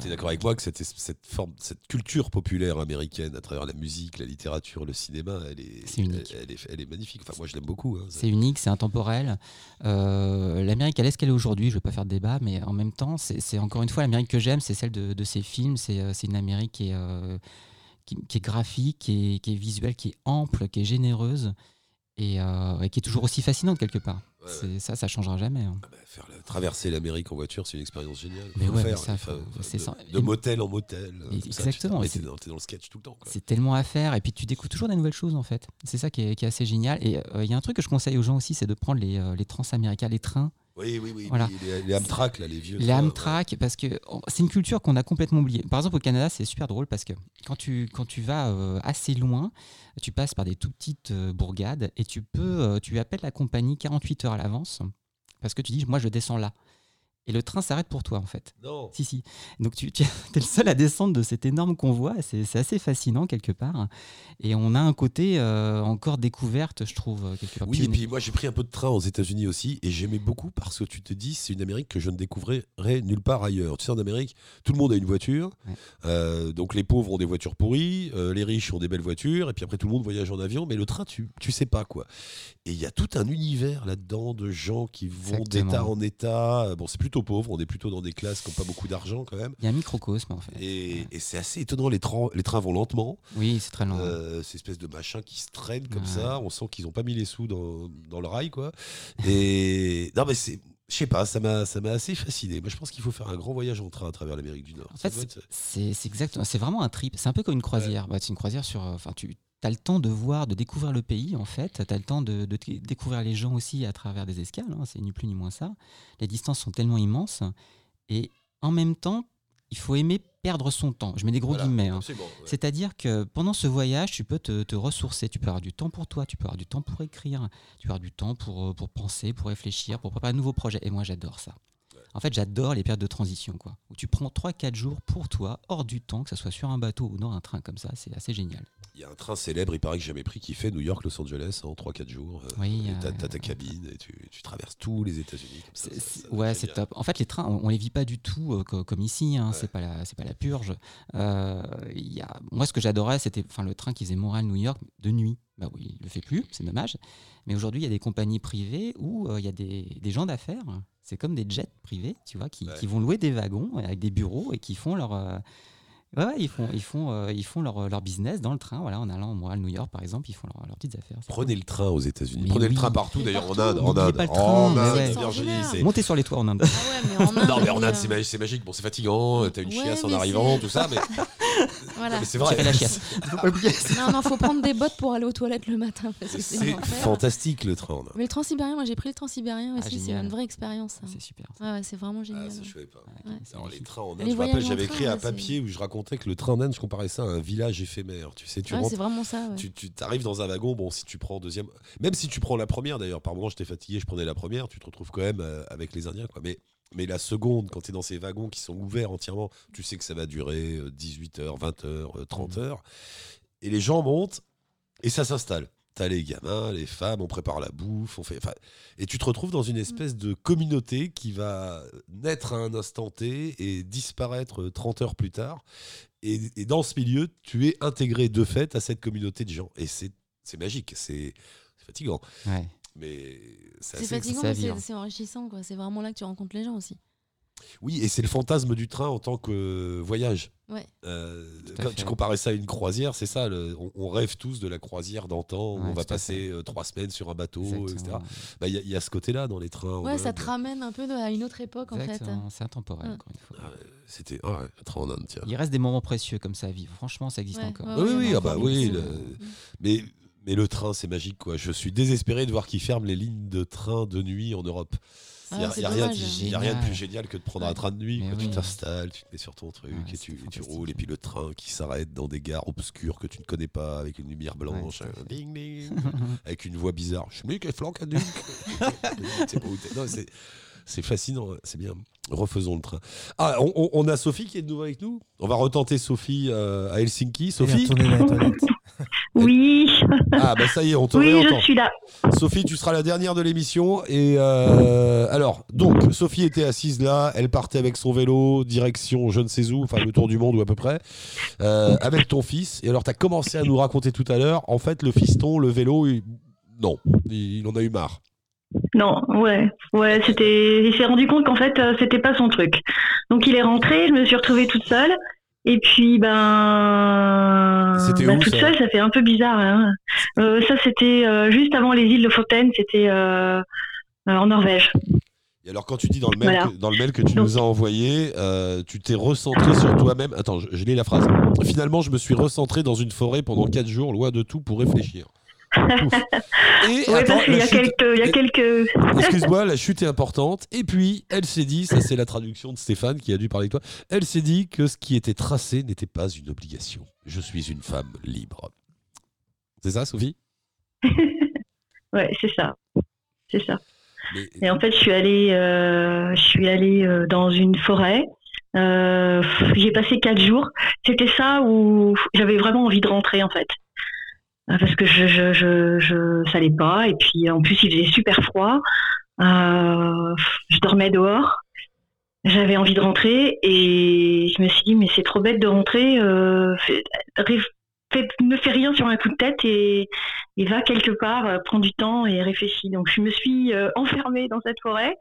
T'es d'accord avec moi que cette, cette forme, cette culture populaire américaine à travers la musique, la littérature, le cinéma, elle est, unique. Elle, elle est, elle est magnifique. Enfin, moi, je l'aime beaucoup. hein. C'est unique, c'est intemporel. Euh, L'Amérique, elle est ce qu'elle est aujourd'hui, je ne veux pas faire de débat, mais en même temps, c'est encore une fois l'Amérique que j'aime, c'est celle de, de ses films, c'est euh, c'est une Amérique qui est, euh, qui, qui est graphique, qui est, qui est visuelle, qui est ample, qui est généreuse et, euh, et qui est toujours aussi fascinante quelque part. Ouais, Ça, ça changera jamais. hein. Bah, faire la- traverser l'Amérique en voiture, c'est une expérience géniale. Mais ouais, mais ça, Enfin, de, motel en motel. Et- exactement, T'es c'est- dans, dans le sketch tout le temps. C'est tellement à faire et puis tu découvres toujours des nouvelles choses en fait. C'est ça qui est, qui est assez génial. Et euh, il y a un truc que je conseille aux gens aussi, c'est de prendre les, euh, les transaméricains, les trains Oui, oui, oui. Voilà. Les, les Amtrak, là, les vieux. Les Amtrak, parce que c'est une culture qu'on a complètement oubliée. Par exemple, au Canada, c'est super drôle parce que quand tu, quand tu vas euh, assez loin, tu passes par des tout petites euh, bourgades et tu peux, euh, tu appelles la compagnie 48 heures à l'avance parce que tu dis, moi, je descends là. Et le train s'arrête pour toi, en fait. Non. Si, si. Donc, tu, tu es le seul à descendre de cet énorme convoi. C'est assez fascinant, quelque part. Et on a un côté euh, encore découverte, je trouve, euh, quelque part. Oui, et puis moi j'ai pris un peu de train aux États-Unis aussi et j'aimais beaucoup parce que tu te dis c'est une Amérique que je ne découvrirai nulle part ailleurs. Tu sais, en Amérique, tout le monde a une voiture, Ouais. Euh, donc les pauvres ont des voitures pourries, euh, les riches ont des belles voitures et puis après tout le monde voyage en avion, mais le train tu, tu sais pas quoi. Et il y a tout un univers là-dedans de gens qui vont d'état en état. Bon, c'est plutôt pauvre, on est plutôt dans des classes qui n'ont pas beaucoup d'argent quand même. Il y a un microcosme, en fait. Et, et c'est assez étonnant, les, trains- les trains vont lentement. Oui, c'est très lent. Euh, ces espèces de machins qui se traînent comme Ouais. ça. On sent qu'ils n'ont pas mis les sous dans, dans le rail, quoi. Et non, mais c'est. Je sais pas, ça m'a ça m'a assez fasciné. Moi, je pense qu'il faut faire un grand voyage en train à travers l'Amérique du Nord. En fait, c'est exactement, c'est vraiment un trip. C'est un peu comme une croisière. Bah, c'est une croisière sur. euh, Enfin, tu as le temps de voir, de découvrir le pays en fait. Tu as le temps de, découvrir les gens aussi à travers des escales. hein, c'est ni plus ni moins ça. Les distances sont tellement immenses et en même temps, il faut aimer perdre son temps. Je mets des gros Voilà, guillemets. hein. ouais. C'est-à-dire que pendant ce voyage, tu peux te, te ressourcer, tu peux avoir du temps pour toi, tu peux avoir du temps pour écrire, tu peux avoir du temps pour, euh, pour penser, pour réfléchir, pour préparer un nouveau projet. Et moi, j'adore ça. En fait, j'adore les périodes de transition, quoi. Où tu prends 3-4 jours pour toi, hors du temps, que ce soit sur un bateau ou dans un train comme ça, c'est assez génial. Il y a un train célèbre, il paraît que j'ai jamais pris, qui fait New York-Los Angeles en 3-4 jours. Euh, Oui, euh, t'as ta cabine et tu, tu traverses tous les États-Unis. ouais, c'est top. En fait, les trains, on, on les vit pas du tout euh, co- comme ici. Hein, Ouais. C'est pas la, c'est pas la purge. Euh, il y a, moi, ce que j'adorais, c'était, enfin, le train qui faisait Montréal-New York de nuit. Bah oui, il le fait plus, c'est dommage. Mais aujourd'hui, il y a des compagnies privées où il y a des, des gens d'affaires. C'est comme des jets privés, tu vois, qui, Ouais. qui vont louer des wagons avec des bureaux et qui font leur euh, Ouais, ouais, ils font, ils font, euh, ils font leur, leur business dans le train. Voilà, en allant à Montréal, New York, par exemple, ils font leur- leurs petites affaires. Prenez le train aux États-Unis. Mais Prenez le train partout, d'ailleurs en. Inde. En Inde, pas le en train, mais Inde, ouais. Virginie, Montez sur les toits en Inde. Ah ouais, mais en Inde. Non, mais en euh, Inde, c'est ma- c'est magique. Bon, c'est fatigant. T'as une Ouais, chiasse en arrivant, tout ça, mais, Voilà. c'est vrai. La chiasse. Non, non, faut prendre des bottes pour aller aux toilettes le matin parce que c'est fantastique le train en Inde. Mais le transsibérien, moi j'ai pris le transsibérien Ah, aussi, c'est une vraie expérience. ça. C'est super. Ouais, ouais, c'est vraiment Ah, génial. ça, je savais pas. Ouais, Alors, les trains en Inde, Les je me rappelle, voyages en j'avais écrit un papier où je racontais que le train en Inde, je comparais ça à un village éphémère. Tu sais, tu Ouais, rentres c'est vraiment ça. ouais. tu, tu arrives dans un wagon, bon, si tu prends deuxième, même si tu prends la première d'ailleurs, par moment j'étais fatigué, je prenais la première, tu te retrouves quand même euh, avec les Indiens, quoi. Mais, mais la seconde, quand tu es dans ces wagons qui sont ouverts entièrement, tu sais que ça va durer 18h, 20h, 30h, et les gens montent et ça s'installe. T'as les gamins, les femmes, on prépare la bouffe, on fait, et tu te retrouves dans une espèce de communauté qui va naître à un instant T et disparaître 30 heures plus tard. Et, et dans ce milieu, tu es intégré de fait à cette communauté de gens. Et c'est c'est magique, c'est c'est fatigant. Ouais. Mais c'est fatigant, mais c'est- enrichissant. quoi. C'est vraiment là que tu rencontres les gens aussi. Oui, et c'est le fantasme du train en tant que voyage. Ouais. Euh, quand tu comparais ça à une croisière, c'est ça. le- on, on rêve tous de la croisière d'antan où Ouais, on va passer euh, trois semaines sur un bateau, etc. Bah, Il y, a- il y a ce côté-là dans les trains. Ouais, ça te ramène un peu à une autre époque en fait. C'est intemporel, Ouais. encore une fois. Ah, C'était ouais, un train en Inde, tiens. Il reste des moments précieux comme ça à vivre. Franchement, ça existe Ouais, encore. ouais, Oui, ouais, oui, ah bah oui, le- Mais, mais le train, c'est magique, quoi. Je suis désespéré de voir qu'ils ferment les lignes de train de nuit en Europe. Il n'y a, Ah, c'est y a rien, y a rien de plus Génial. que de prendre un Ouais. train de nuit. Tu t'installes, tu te mets sur ton truc Ouais, et tu, roules. Et puis le train qui s'arrête dans des gares obscures que tu ne connais pas, avec une lumière blanche, ding ding, avec une voix bizarre. Schmick et flanc, caduc. C'est t'es. Non, c'est- fascinant, bien. Refaisons le train. Ah, on, on- on a Sophie qui est de nouveau avec nous. On va retenter Sophie euh, à Helsinki. Sophie Oui, Ah, bah ça y est, on te oui, réentend. je suis là. Sophie, tu seras la dernière de l'émission. Et euh, alors, donc, Sophie était assise là, elle partait avec son vélo, direction je ne sais où, enfin le tour du monde ou à peu près, euh, avec ton fils. Et alors, tu as commencé à nous raconter tout à l'heure, en fait, le fiston, le vélo, il- non, il, il en a eu marre. Non, ouais, ouais, c'était. Il s'est rendu compte qu'en fait, euh, c'était pas son truc. Donc il est rentré, je me suis retrouvée toute seule. Et puis, ben. C'était ben, où, toute ça seule, ça fait un peu bizarre. hein. Euh, ça, c'était euh, juste avant les îles de Fontaine, c'était euh, en Norvège. Et alors, quand tu dis dans le mail, Voilà. que, dans le mail que tu Donc- nous as envoyé, tu t'es recentré sur toi-même. Attends, je, je lis la phrase. Finalement, je me suis recentré dans une forêt pendant 4 jours, loin de tout, pour réfléchir. Et Oui, attends, parce qu'il y la a chute- quelques, il y a quelques. Excuse-moi, la chute est importante. Et puis, elle s'est dit, ça c'est la traduction de Stéphane qui a dû parler avec toi, elle s'est dit que ce qui était tracé n'était pas une obligation. Je suis une femme libre. C'est ça, Sophie? Ouais, c'est ça, c'est ça. Mais- Et en fait, je suis allée, euh, je suis allée euh, dans une forêt. Euh, j'ai passé quatre jours. C'était ça où j'avais vraiment envie de rentrer en fait, parce que je, je, je, je allait pas. Et puis en plus, il faisait super froid. Euh, je dormais dehors. J'avais envie de rentrer et je me suis dit mais c'est trop bête de rentrer. Euh, ne fais rien sur un coup de tête et, va quelque part, euh, prends du temps et réfléchis. Donc je me suis euh, enfermée dans cette forêt.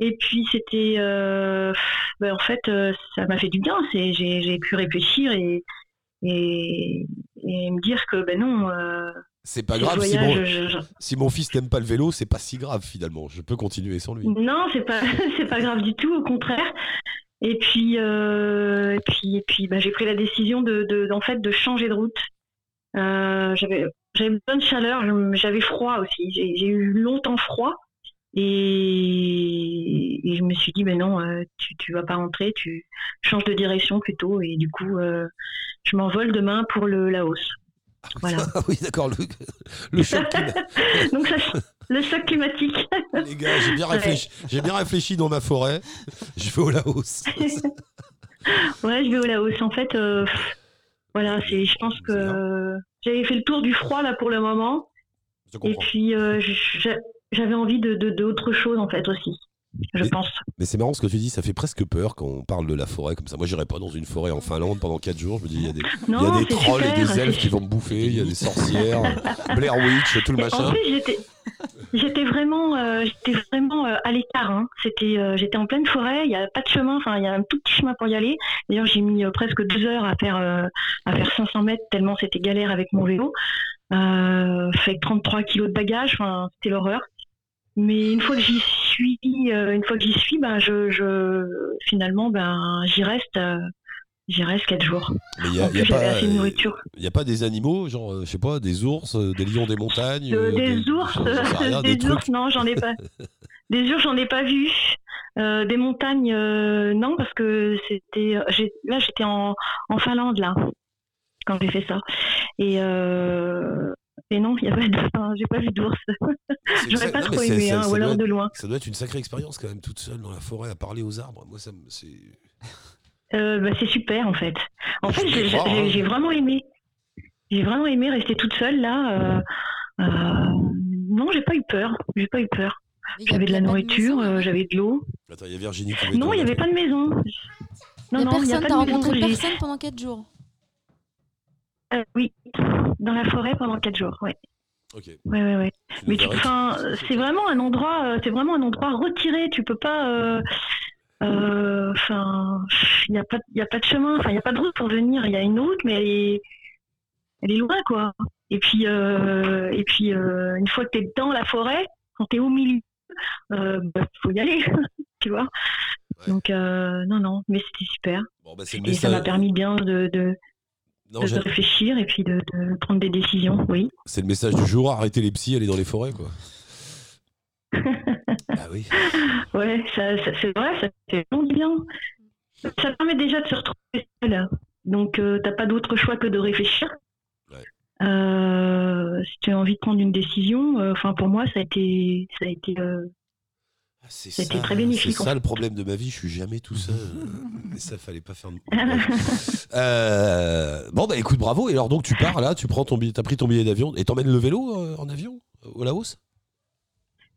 Et puis c'était, euh, ben, en fait, euh, ça m'a fait du bien. J'ai pu réfléchir et, et, et me dire que ben non. euh, C'est pas grave si mon, je- je- si mon fils n'aime pas le vélo, c'est pas si grave finalement. Je peux continuer sans lui. Non, c'est pas, c'est pas grave du tout, au contraire. Et puis, euh, et puis, et puis, bah, j'ai pris la décision de, de, en fait, de changer de route. Euh, j'avais, j'avais besoin de chaleur, j'avais froid aussi. J'ai eu longtemps froid. Et, et je me suis dit, mais non, euh, tu, tu vas pas rentrer, tu changes de direction plutôt. Et du coup, euh, je m'envole demain pour le Laos. Voilà. Ah oui, d'accord, le, le choc climatique. Donc, ça, le choc climatique. Les gars, j'ai bien réfléchi. J'ai bien réfléchi dans ma forêt. Je vais au Laos. Ouais, je vais au Laos. En fait, euh, voilà, c'est, je pense que j'avais fait le tour du froid là pour le moment. Je Et comprends. puis, euh, j'a- j'avais envie de, de, d'autre chose en fait aussi, je Mais- pense. Mais c'est marrant ce que tu dis, ça fait presque peur quand on parle de la forêt comme ça. Moi, j'irais pas dans une forêt en Finlande pendant 4 jours. Je me dis, il y a des, y a trolls et des elfes qui vont me bouffer, il y a des sorcières, Blair Witch, tout le machin. En plus, j'étais, vraiment, euh, j'étais vraiment euh, à l'écart. hein. C'était, euh, j'étais en pleine forêt. Il n'y a pas de chemin. Enfin, il y a un tout petit chemin pour y aller. D'ailleurs, j'ai mis euh, presque deux heures à faire, euh, à faire 500 mètres tellement c'était galère avec mon vélo. Euh, fait 33 kilos de bagages. C'était l'horreur. Mais une fois que j'y suis, euh, une fois que j'y suis, ben je, je finalement, ben j'y reste, euh, j'y reste quatre jours. Mais il y a, y a pas, assez de euh, nourriture. il y a pas des animaux, genre, je sais pas, des ours, des lions des montagnes, des ours, rien, des, des, ours, non, j'en ai pas. Des ours, j'en ai pas vu. Euh, des montagnes, euh, non, parce que c'était, là, j'étais en, en Finlande là quand j'ai fait ça. Et, euh, et non, il y a pas de, enfin, j'ai pas vu d'ours. J'aurais pas non, trop aimé, ça- hein, ça ou doit alors être- de loin. Ça doit être une sacrée expérience quand même, toute seule dans la forêt à parler aux arbres. Moi, ça me. c'est- Euh, bah, c'est super en fait. En fait, j'ai vraiment aimé. J'ai vraiment aimé rester toute seule là. euh, euh, non, j'ai pas eu peur. J'ai pas eu peur. J'avais de la nourriture, maison, j'avais de l'eau. Attends, il y a Virginie qui veut Non, il n'y avait pas de maison. Non, non, il n'y a personne, pas de maison. rencontré personne pendant 4 jours. Euh, oui, dans la forêt pendant quatre jours. Ouais, Ok. ouais, ouais. ouais. Mais enfin, c'est vraiment un endroit, euh, c'est vraiment un endroit retiré. Tu peux pas. euh, euh, Enfin, il n'y a pas, il a pas de chemin. Enfin, il n'y a pas de route pour venir. Il y a une route, mais elle est, elle est loin, quoi. Et puis, euh, et puis, euh, une fois que tu es dans la forêt, quand tu es au milieu, euh, bah, faut y aller, tu vois. Donc, euh, non, non, mais c'était super. Bon, bah, Et ça m'a permis bien de, de, Non, de réfléchir et puis de, de prendre des décisions, oui. C'est le message du jour, arrêtez les psys, allez dans les forêts, quoi. ah oui. Ouais, ça, ça- c'est vrai, ça fait vraiment du bien. Ça permet déjà de se retrouver seul. Donc, euh, t'as pas d'autre choix que de réfléchir. Euh, si tu as envie de prendre une décision, euh, enfin pour moi, ça a été, ça a été, C'est ça a été ça, très bénéfique. C'est ça le problème de ma vie, je suis jamais tout seul. Mais ça, fallait pas faire. Euh, bon, bah écoute, bravo. Et alors, donc, tu pars là, tu prends ton billet, t'as pris ton billet d'avion et t'emmènes le vélo euh, en avion au Laos?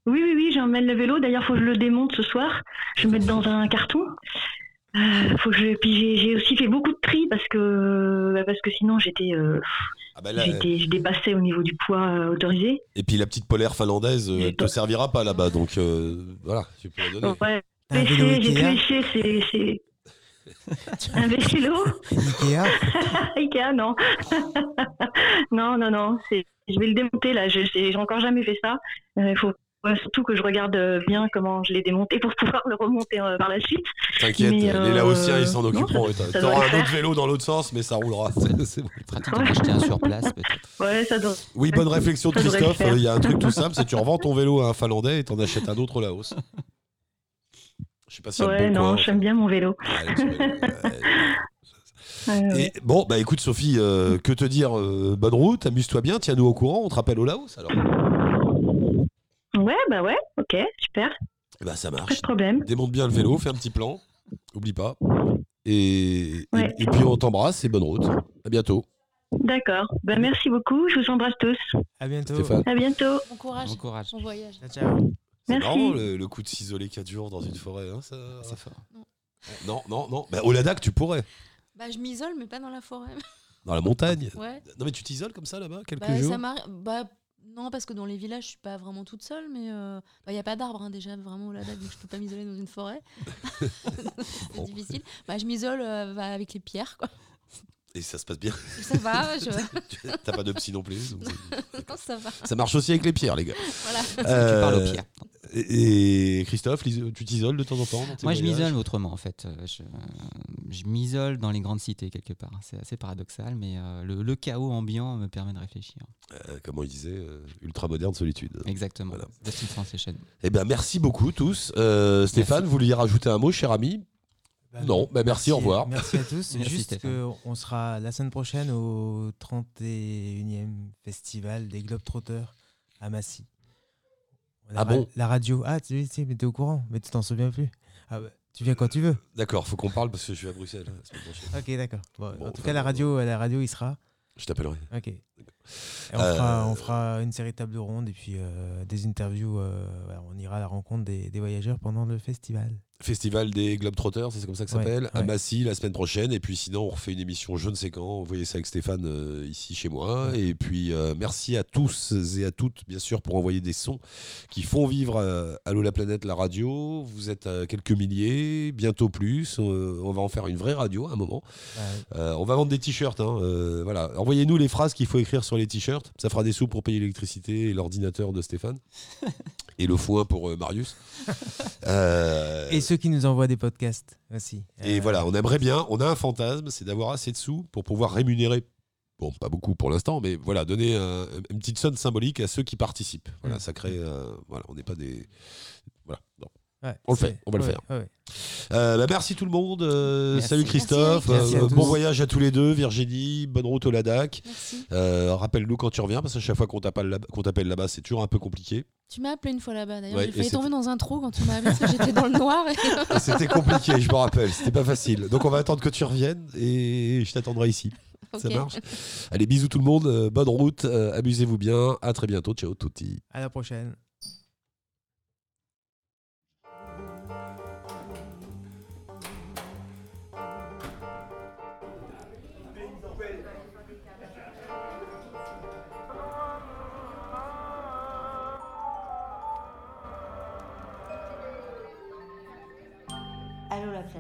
Oui, oui, oui, j'emmène le vélo. D'ailleurs, faut que je le démonte ce soir. Je vais le mettre dans un carton. Euh, faut que je... Puis j'ai, aussi fait beaucoup de tri parce que, bah, parce que sinon j'étais, euh, Ah bah je dépassais au niveau du poids euh, autorisé. Et puis la petite polaire finlandaise, euh, elle te servira pas là-bas, donc euh, voilà, tu peux la donner. Ouais. J'ai Ikea tout léché, c'est, un vélo Ikea Ikea, non. non, non, non. Je vais le démonter là. Je, j'ai, j'ai encore jamais fait ça. Il faut Ouais, surtout que je regarde euh, bien comment je l'ai démonté pour pouvoir le remonter euh, par la suite. T'inquiète, les euh, Laotiens ils s'en occuperont. T'auras un autre vélo dans l'autre sens, mais ça roulera. C'est-. Pratique d'en acheter un sur place, peut-être. Ouais, ça doit. Oui, bonne réflexion de Christophe. Il y a un truc tout simple, c'est que tu revends ton vélo à un Finlandais et t'en achètes un autre au Laos. Je sais pas si Ouais, non, j'aime bien mon vélo. Ouais, ouais. Et bon, bah écoute Sophie, euh, que te dire euh, Bonne route, amuse-toi bien, tiens-nous au courant, on te rappelle au Laos alors. Ouais, bah ouais, ok, super. Eh bah ça Pas marche. de problème. Démonte bien le vélo, fais un petit plan, oublie pas. Et, et- Ouais. et puis on t'embrasse et bonne route. À bientôt. D'accord. Bah, merci beaucoup. Je vous embrasse tous. À bientôt. Stéphane. À bientôt. Bon courage. Bon courage. Bon voyage. Ciao, ciao. C'est Merci. marrant le, le coup de s'isoler 4 jours dans une forêt. hein, ça... C'est fort. Non, non, non. Bah, au Ladakh, tu pourrais. Bah, je m'isole, mais pas dans la forêt. Dans la montagne. Ouais. Non, mais tu t'isoles comme ça là-bas quelques Bah, jours? ça. Bah, non, parce que dans les villages, je suis pas vraiment toute seule, mais il n'y a pas d'arbres hein, déjà, vraiment au Ladakh, donc je peux pas m'isoler dans une forêt. c'est Bon. difficile. Bah, je m'isole euh, bah, avec les pierres, quoi. Et ça se passe bien. Ça va, je... T'as pas de psy non plus. donc c'est- non, ça va. ça marche aussi avec les pierres, les gars. Voilà. Tu parles aux Euh, pierres. Et, et Christophe, tu t'isoles de temps en temps Moi, je m'isole autrement, en fait. Euh, Je, je m'isole dans les grandes cités, quelque part. C'est assez paradoxal, mais euh, le, le chaos ambiant me permet de réfléchir. Euh, Comment il disait euh, Ultra moderne solitude. Exactement. Voilà. Eh ben, merci beaucoup tous. Euh, Stéphane, vous vouliez rajouter un mot, cher ami Bah, Non, bah, merci, au revoir. Merci à tous. Merci, Juste qu'on sera la semaine prochaine au 31e festival des Globetrotters à Massy. La Ah bon La radio. Ah, tu sais, mais t'es au courant, mais tu t'en souviens plus. Ah bah, tu viens quand tu veux. D'accord, faut qu'on parle parce que je suis à Bruxelles. prochaine. Ok, d'accord. Bon, Bon, en tout cas, la radio, la radio, il sera. Je t'appellerai. Ok. Et on, Euh, fera, on fera une série de tables rondes et puis euh, des interviews. euh, on ira à la rencontre des, des voyageurs pendant le festival. Festival des Globetrotters, c'est comme ça que ça Ouais, s'appelle, à. Massy la semaine prochaine. Et puis sinon, on refait une émission je ne sais quand. Vous voyez ça avec Stéphane euh, ici chez moi. Et puis euh, merci à tous et à toutes, bien sûr, pour envoyer des sons qui font vivre euh, Allô la planète, la radio. Vous êtes à quelques milliers, bientôt plus. Euh, on va en faire une vraie radio à un moment. Ouais. Euh, on va vendre des t-shirts. hein, euh, voilà. Envoyez-nous les phrases qu'il faut écrire sur les t-shirts. Ça fera des sous pour payer l'électricité et l'ordinateur de Stéphane. et le foin pour euh, Marius. Euh, Et ceux qui nous envoient des podcasts aussi. et Euh, voilà, on aimerait bien, on a un fantasme, c'est d'avoir assez de sous pour pouvoir rémunérer, bon, pas beaucoup pour l'instant, mais voilà, donner un- une petite somme symbolique à ceux qui participent. Voilà, Mm. ça crée, euh, voilà, on n'est pas des. Voilà, non. Ouais, on le fait, on va le faire. ouais, ouais. Euh, bah, merci tout le monde, euh, Merci. salut Christophe, Merci, Eric. Merci à bon voyage à tous les deux, Virginie, bonne route au Ladakh. Euh, Rappelle-nous quand tu reviens, parce que chaque fois qu'on t'appelle là- là-bas, c'est toujours un peu compliqué. Tu m'as appelé une fois là-bas, d'ailleurs. Ouais, J'ai failli tomber dans un trou quand tu m'as appelé parce que j'étais dans le noir. et- C'était compliqué, je me rappelle, c'était pas facile. Donc on va attendre que tu reviennes et je t'attendrai ici. Ça marche Allez, bisous tout le monde, euh, bonne route, euh, amusez-vous bien, à très bientôt, ciao tutti. À la prochaine.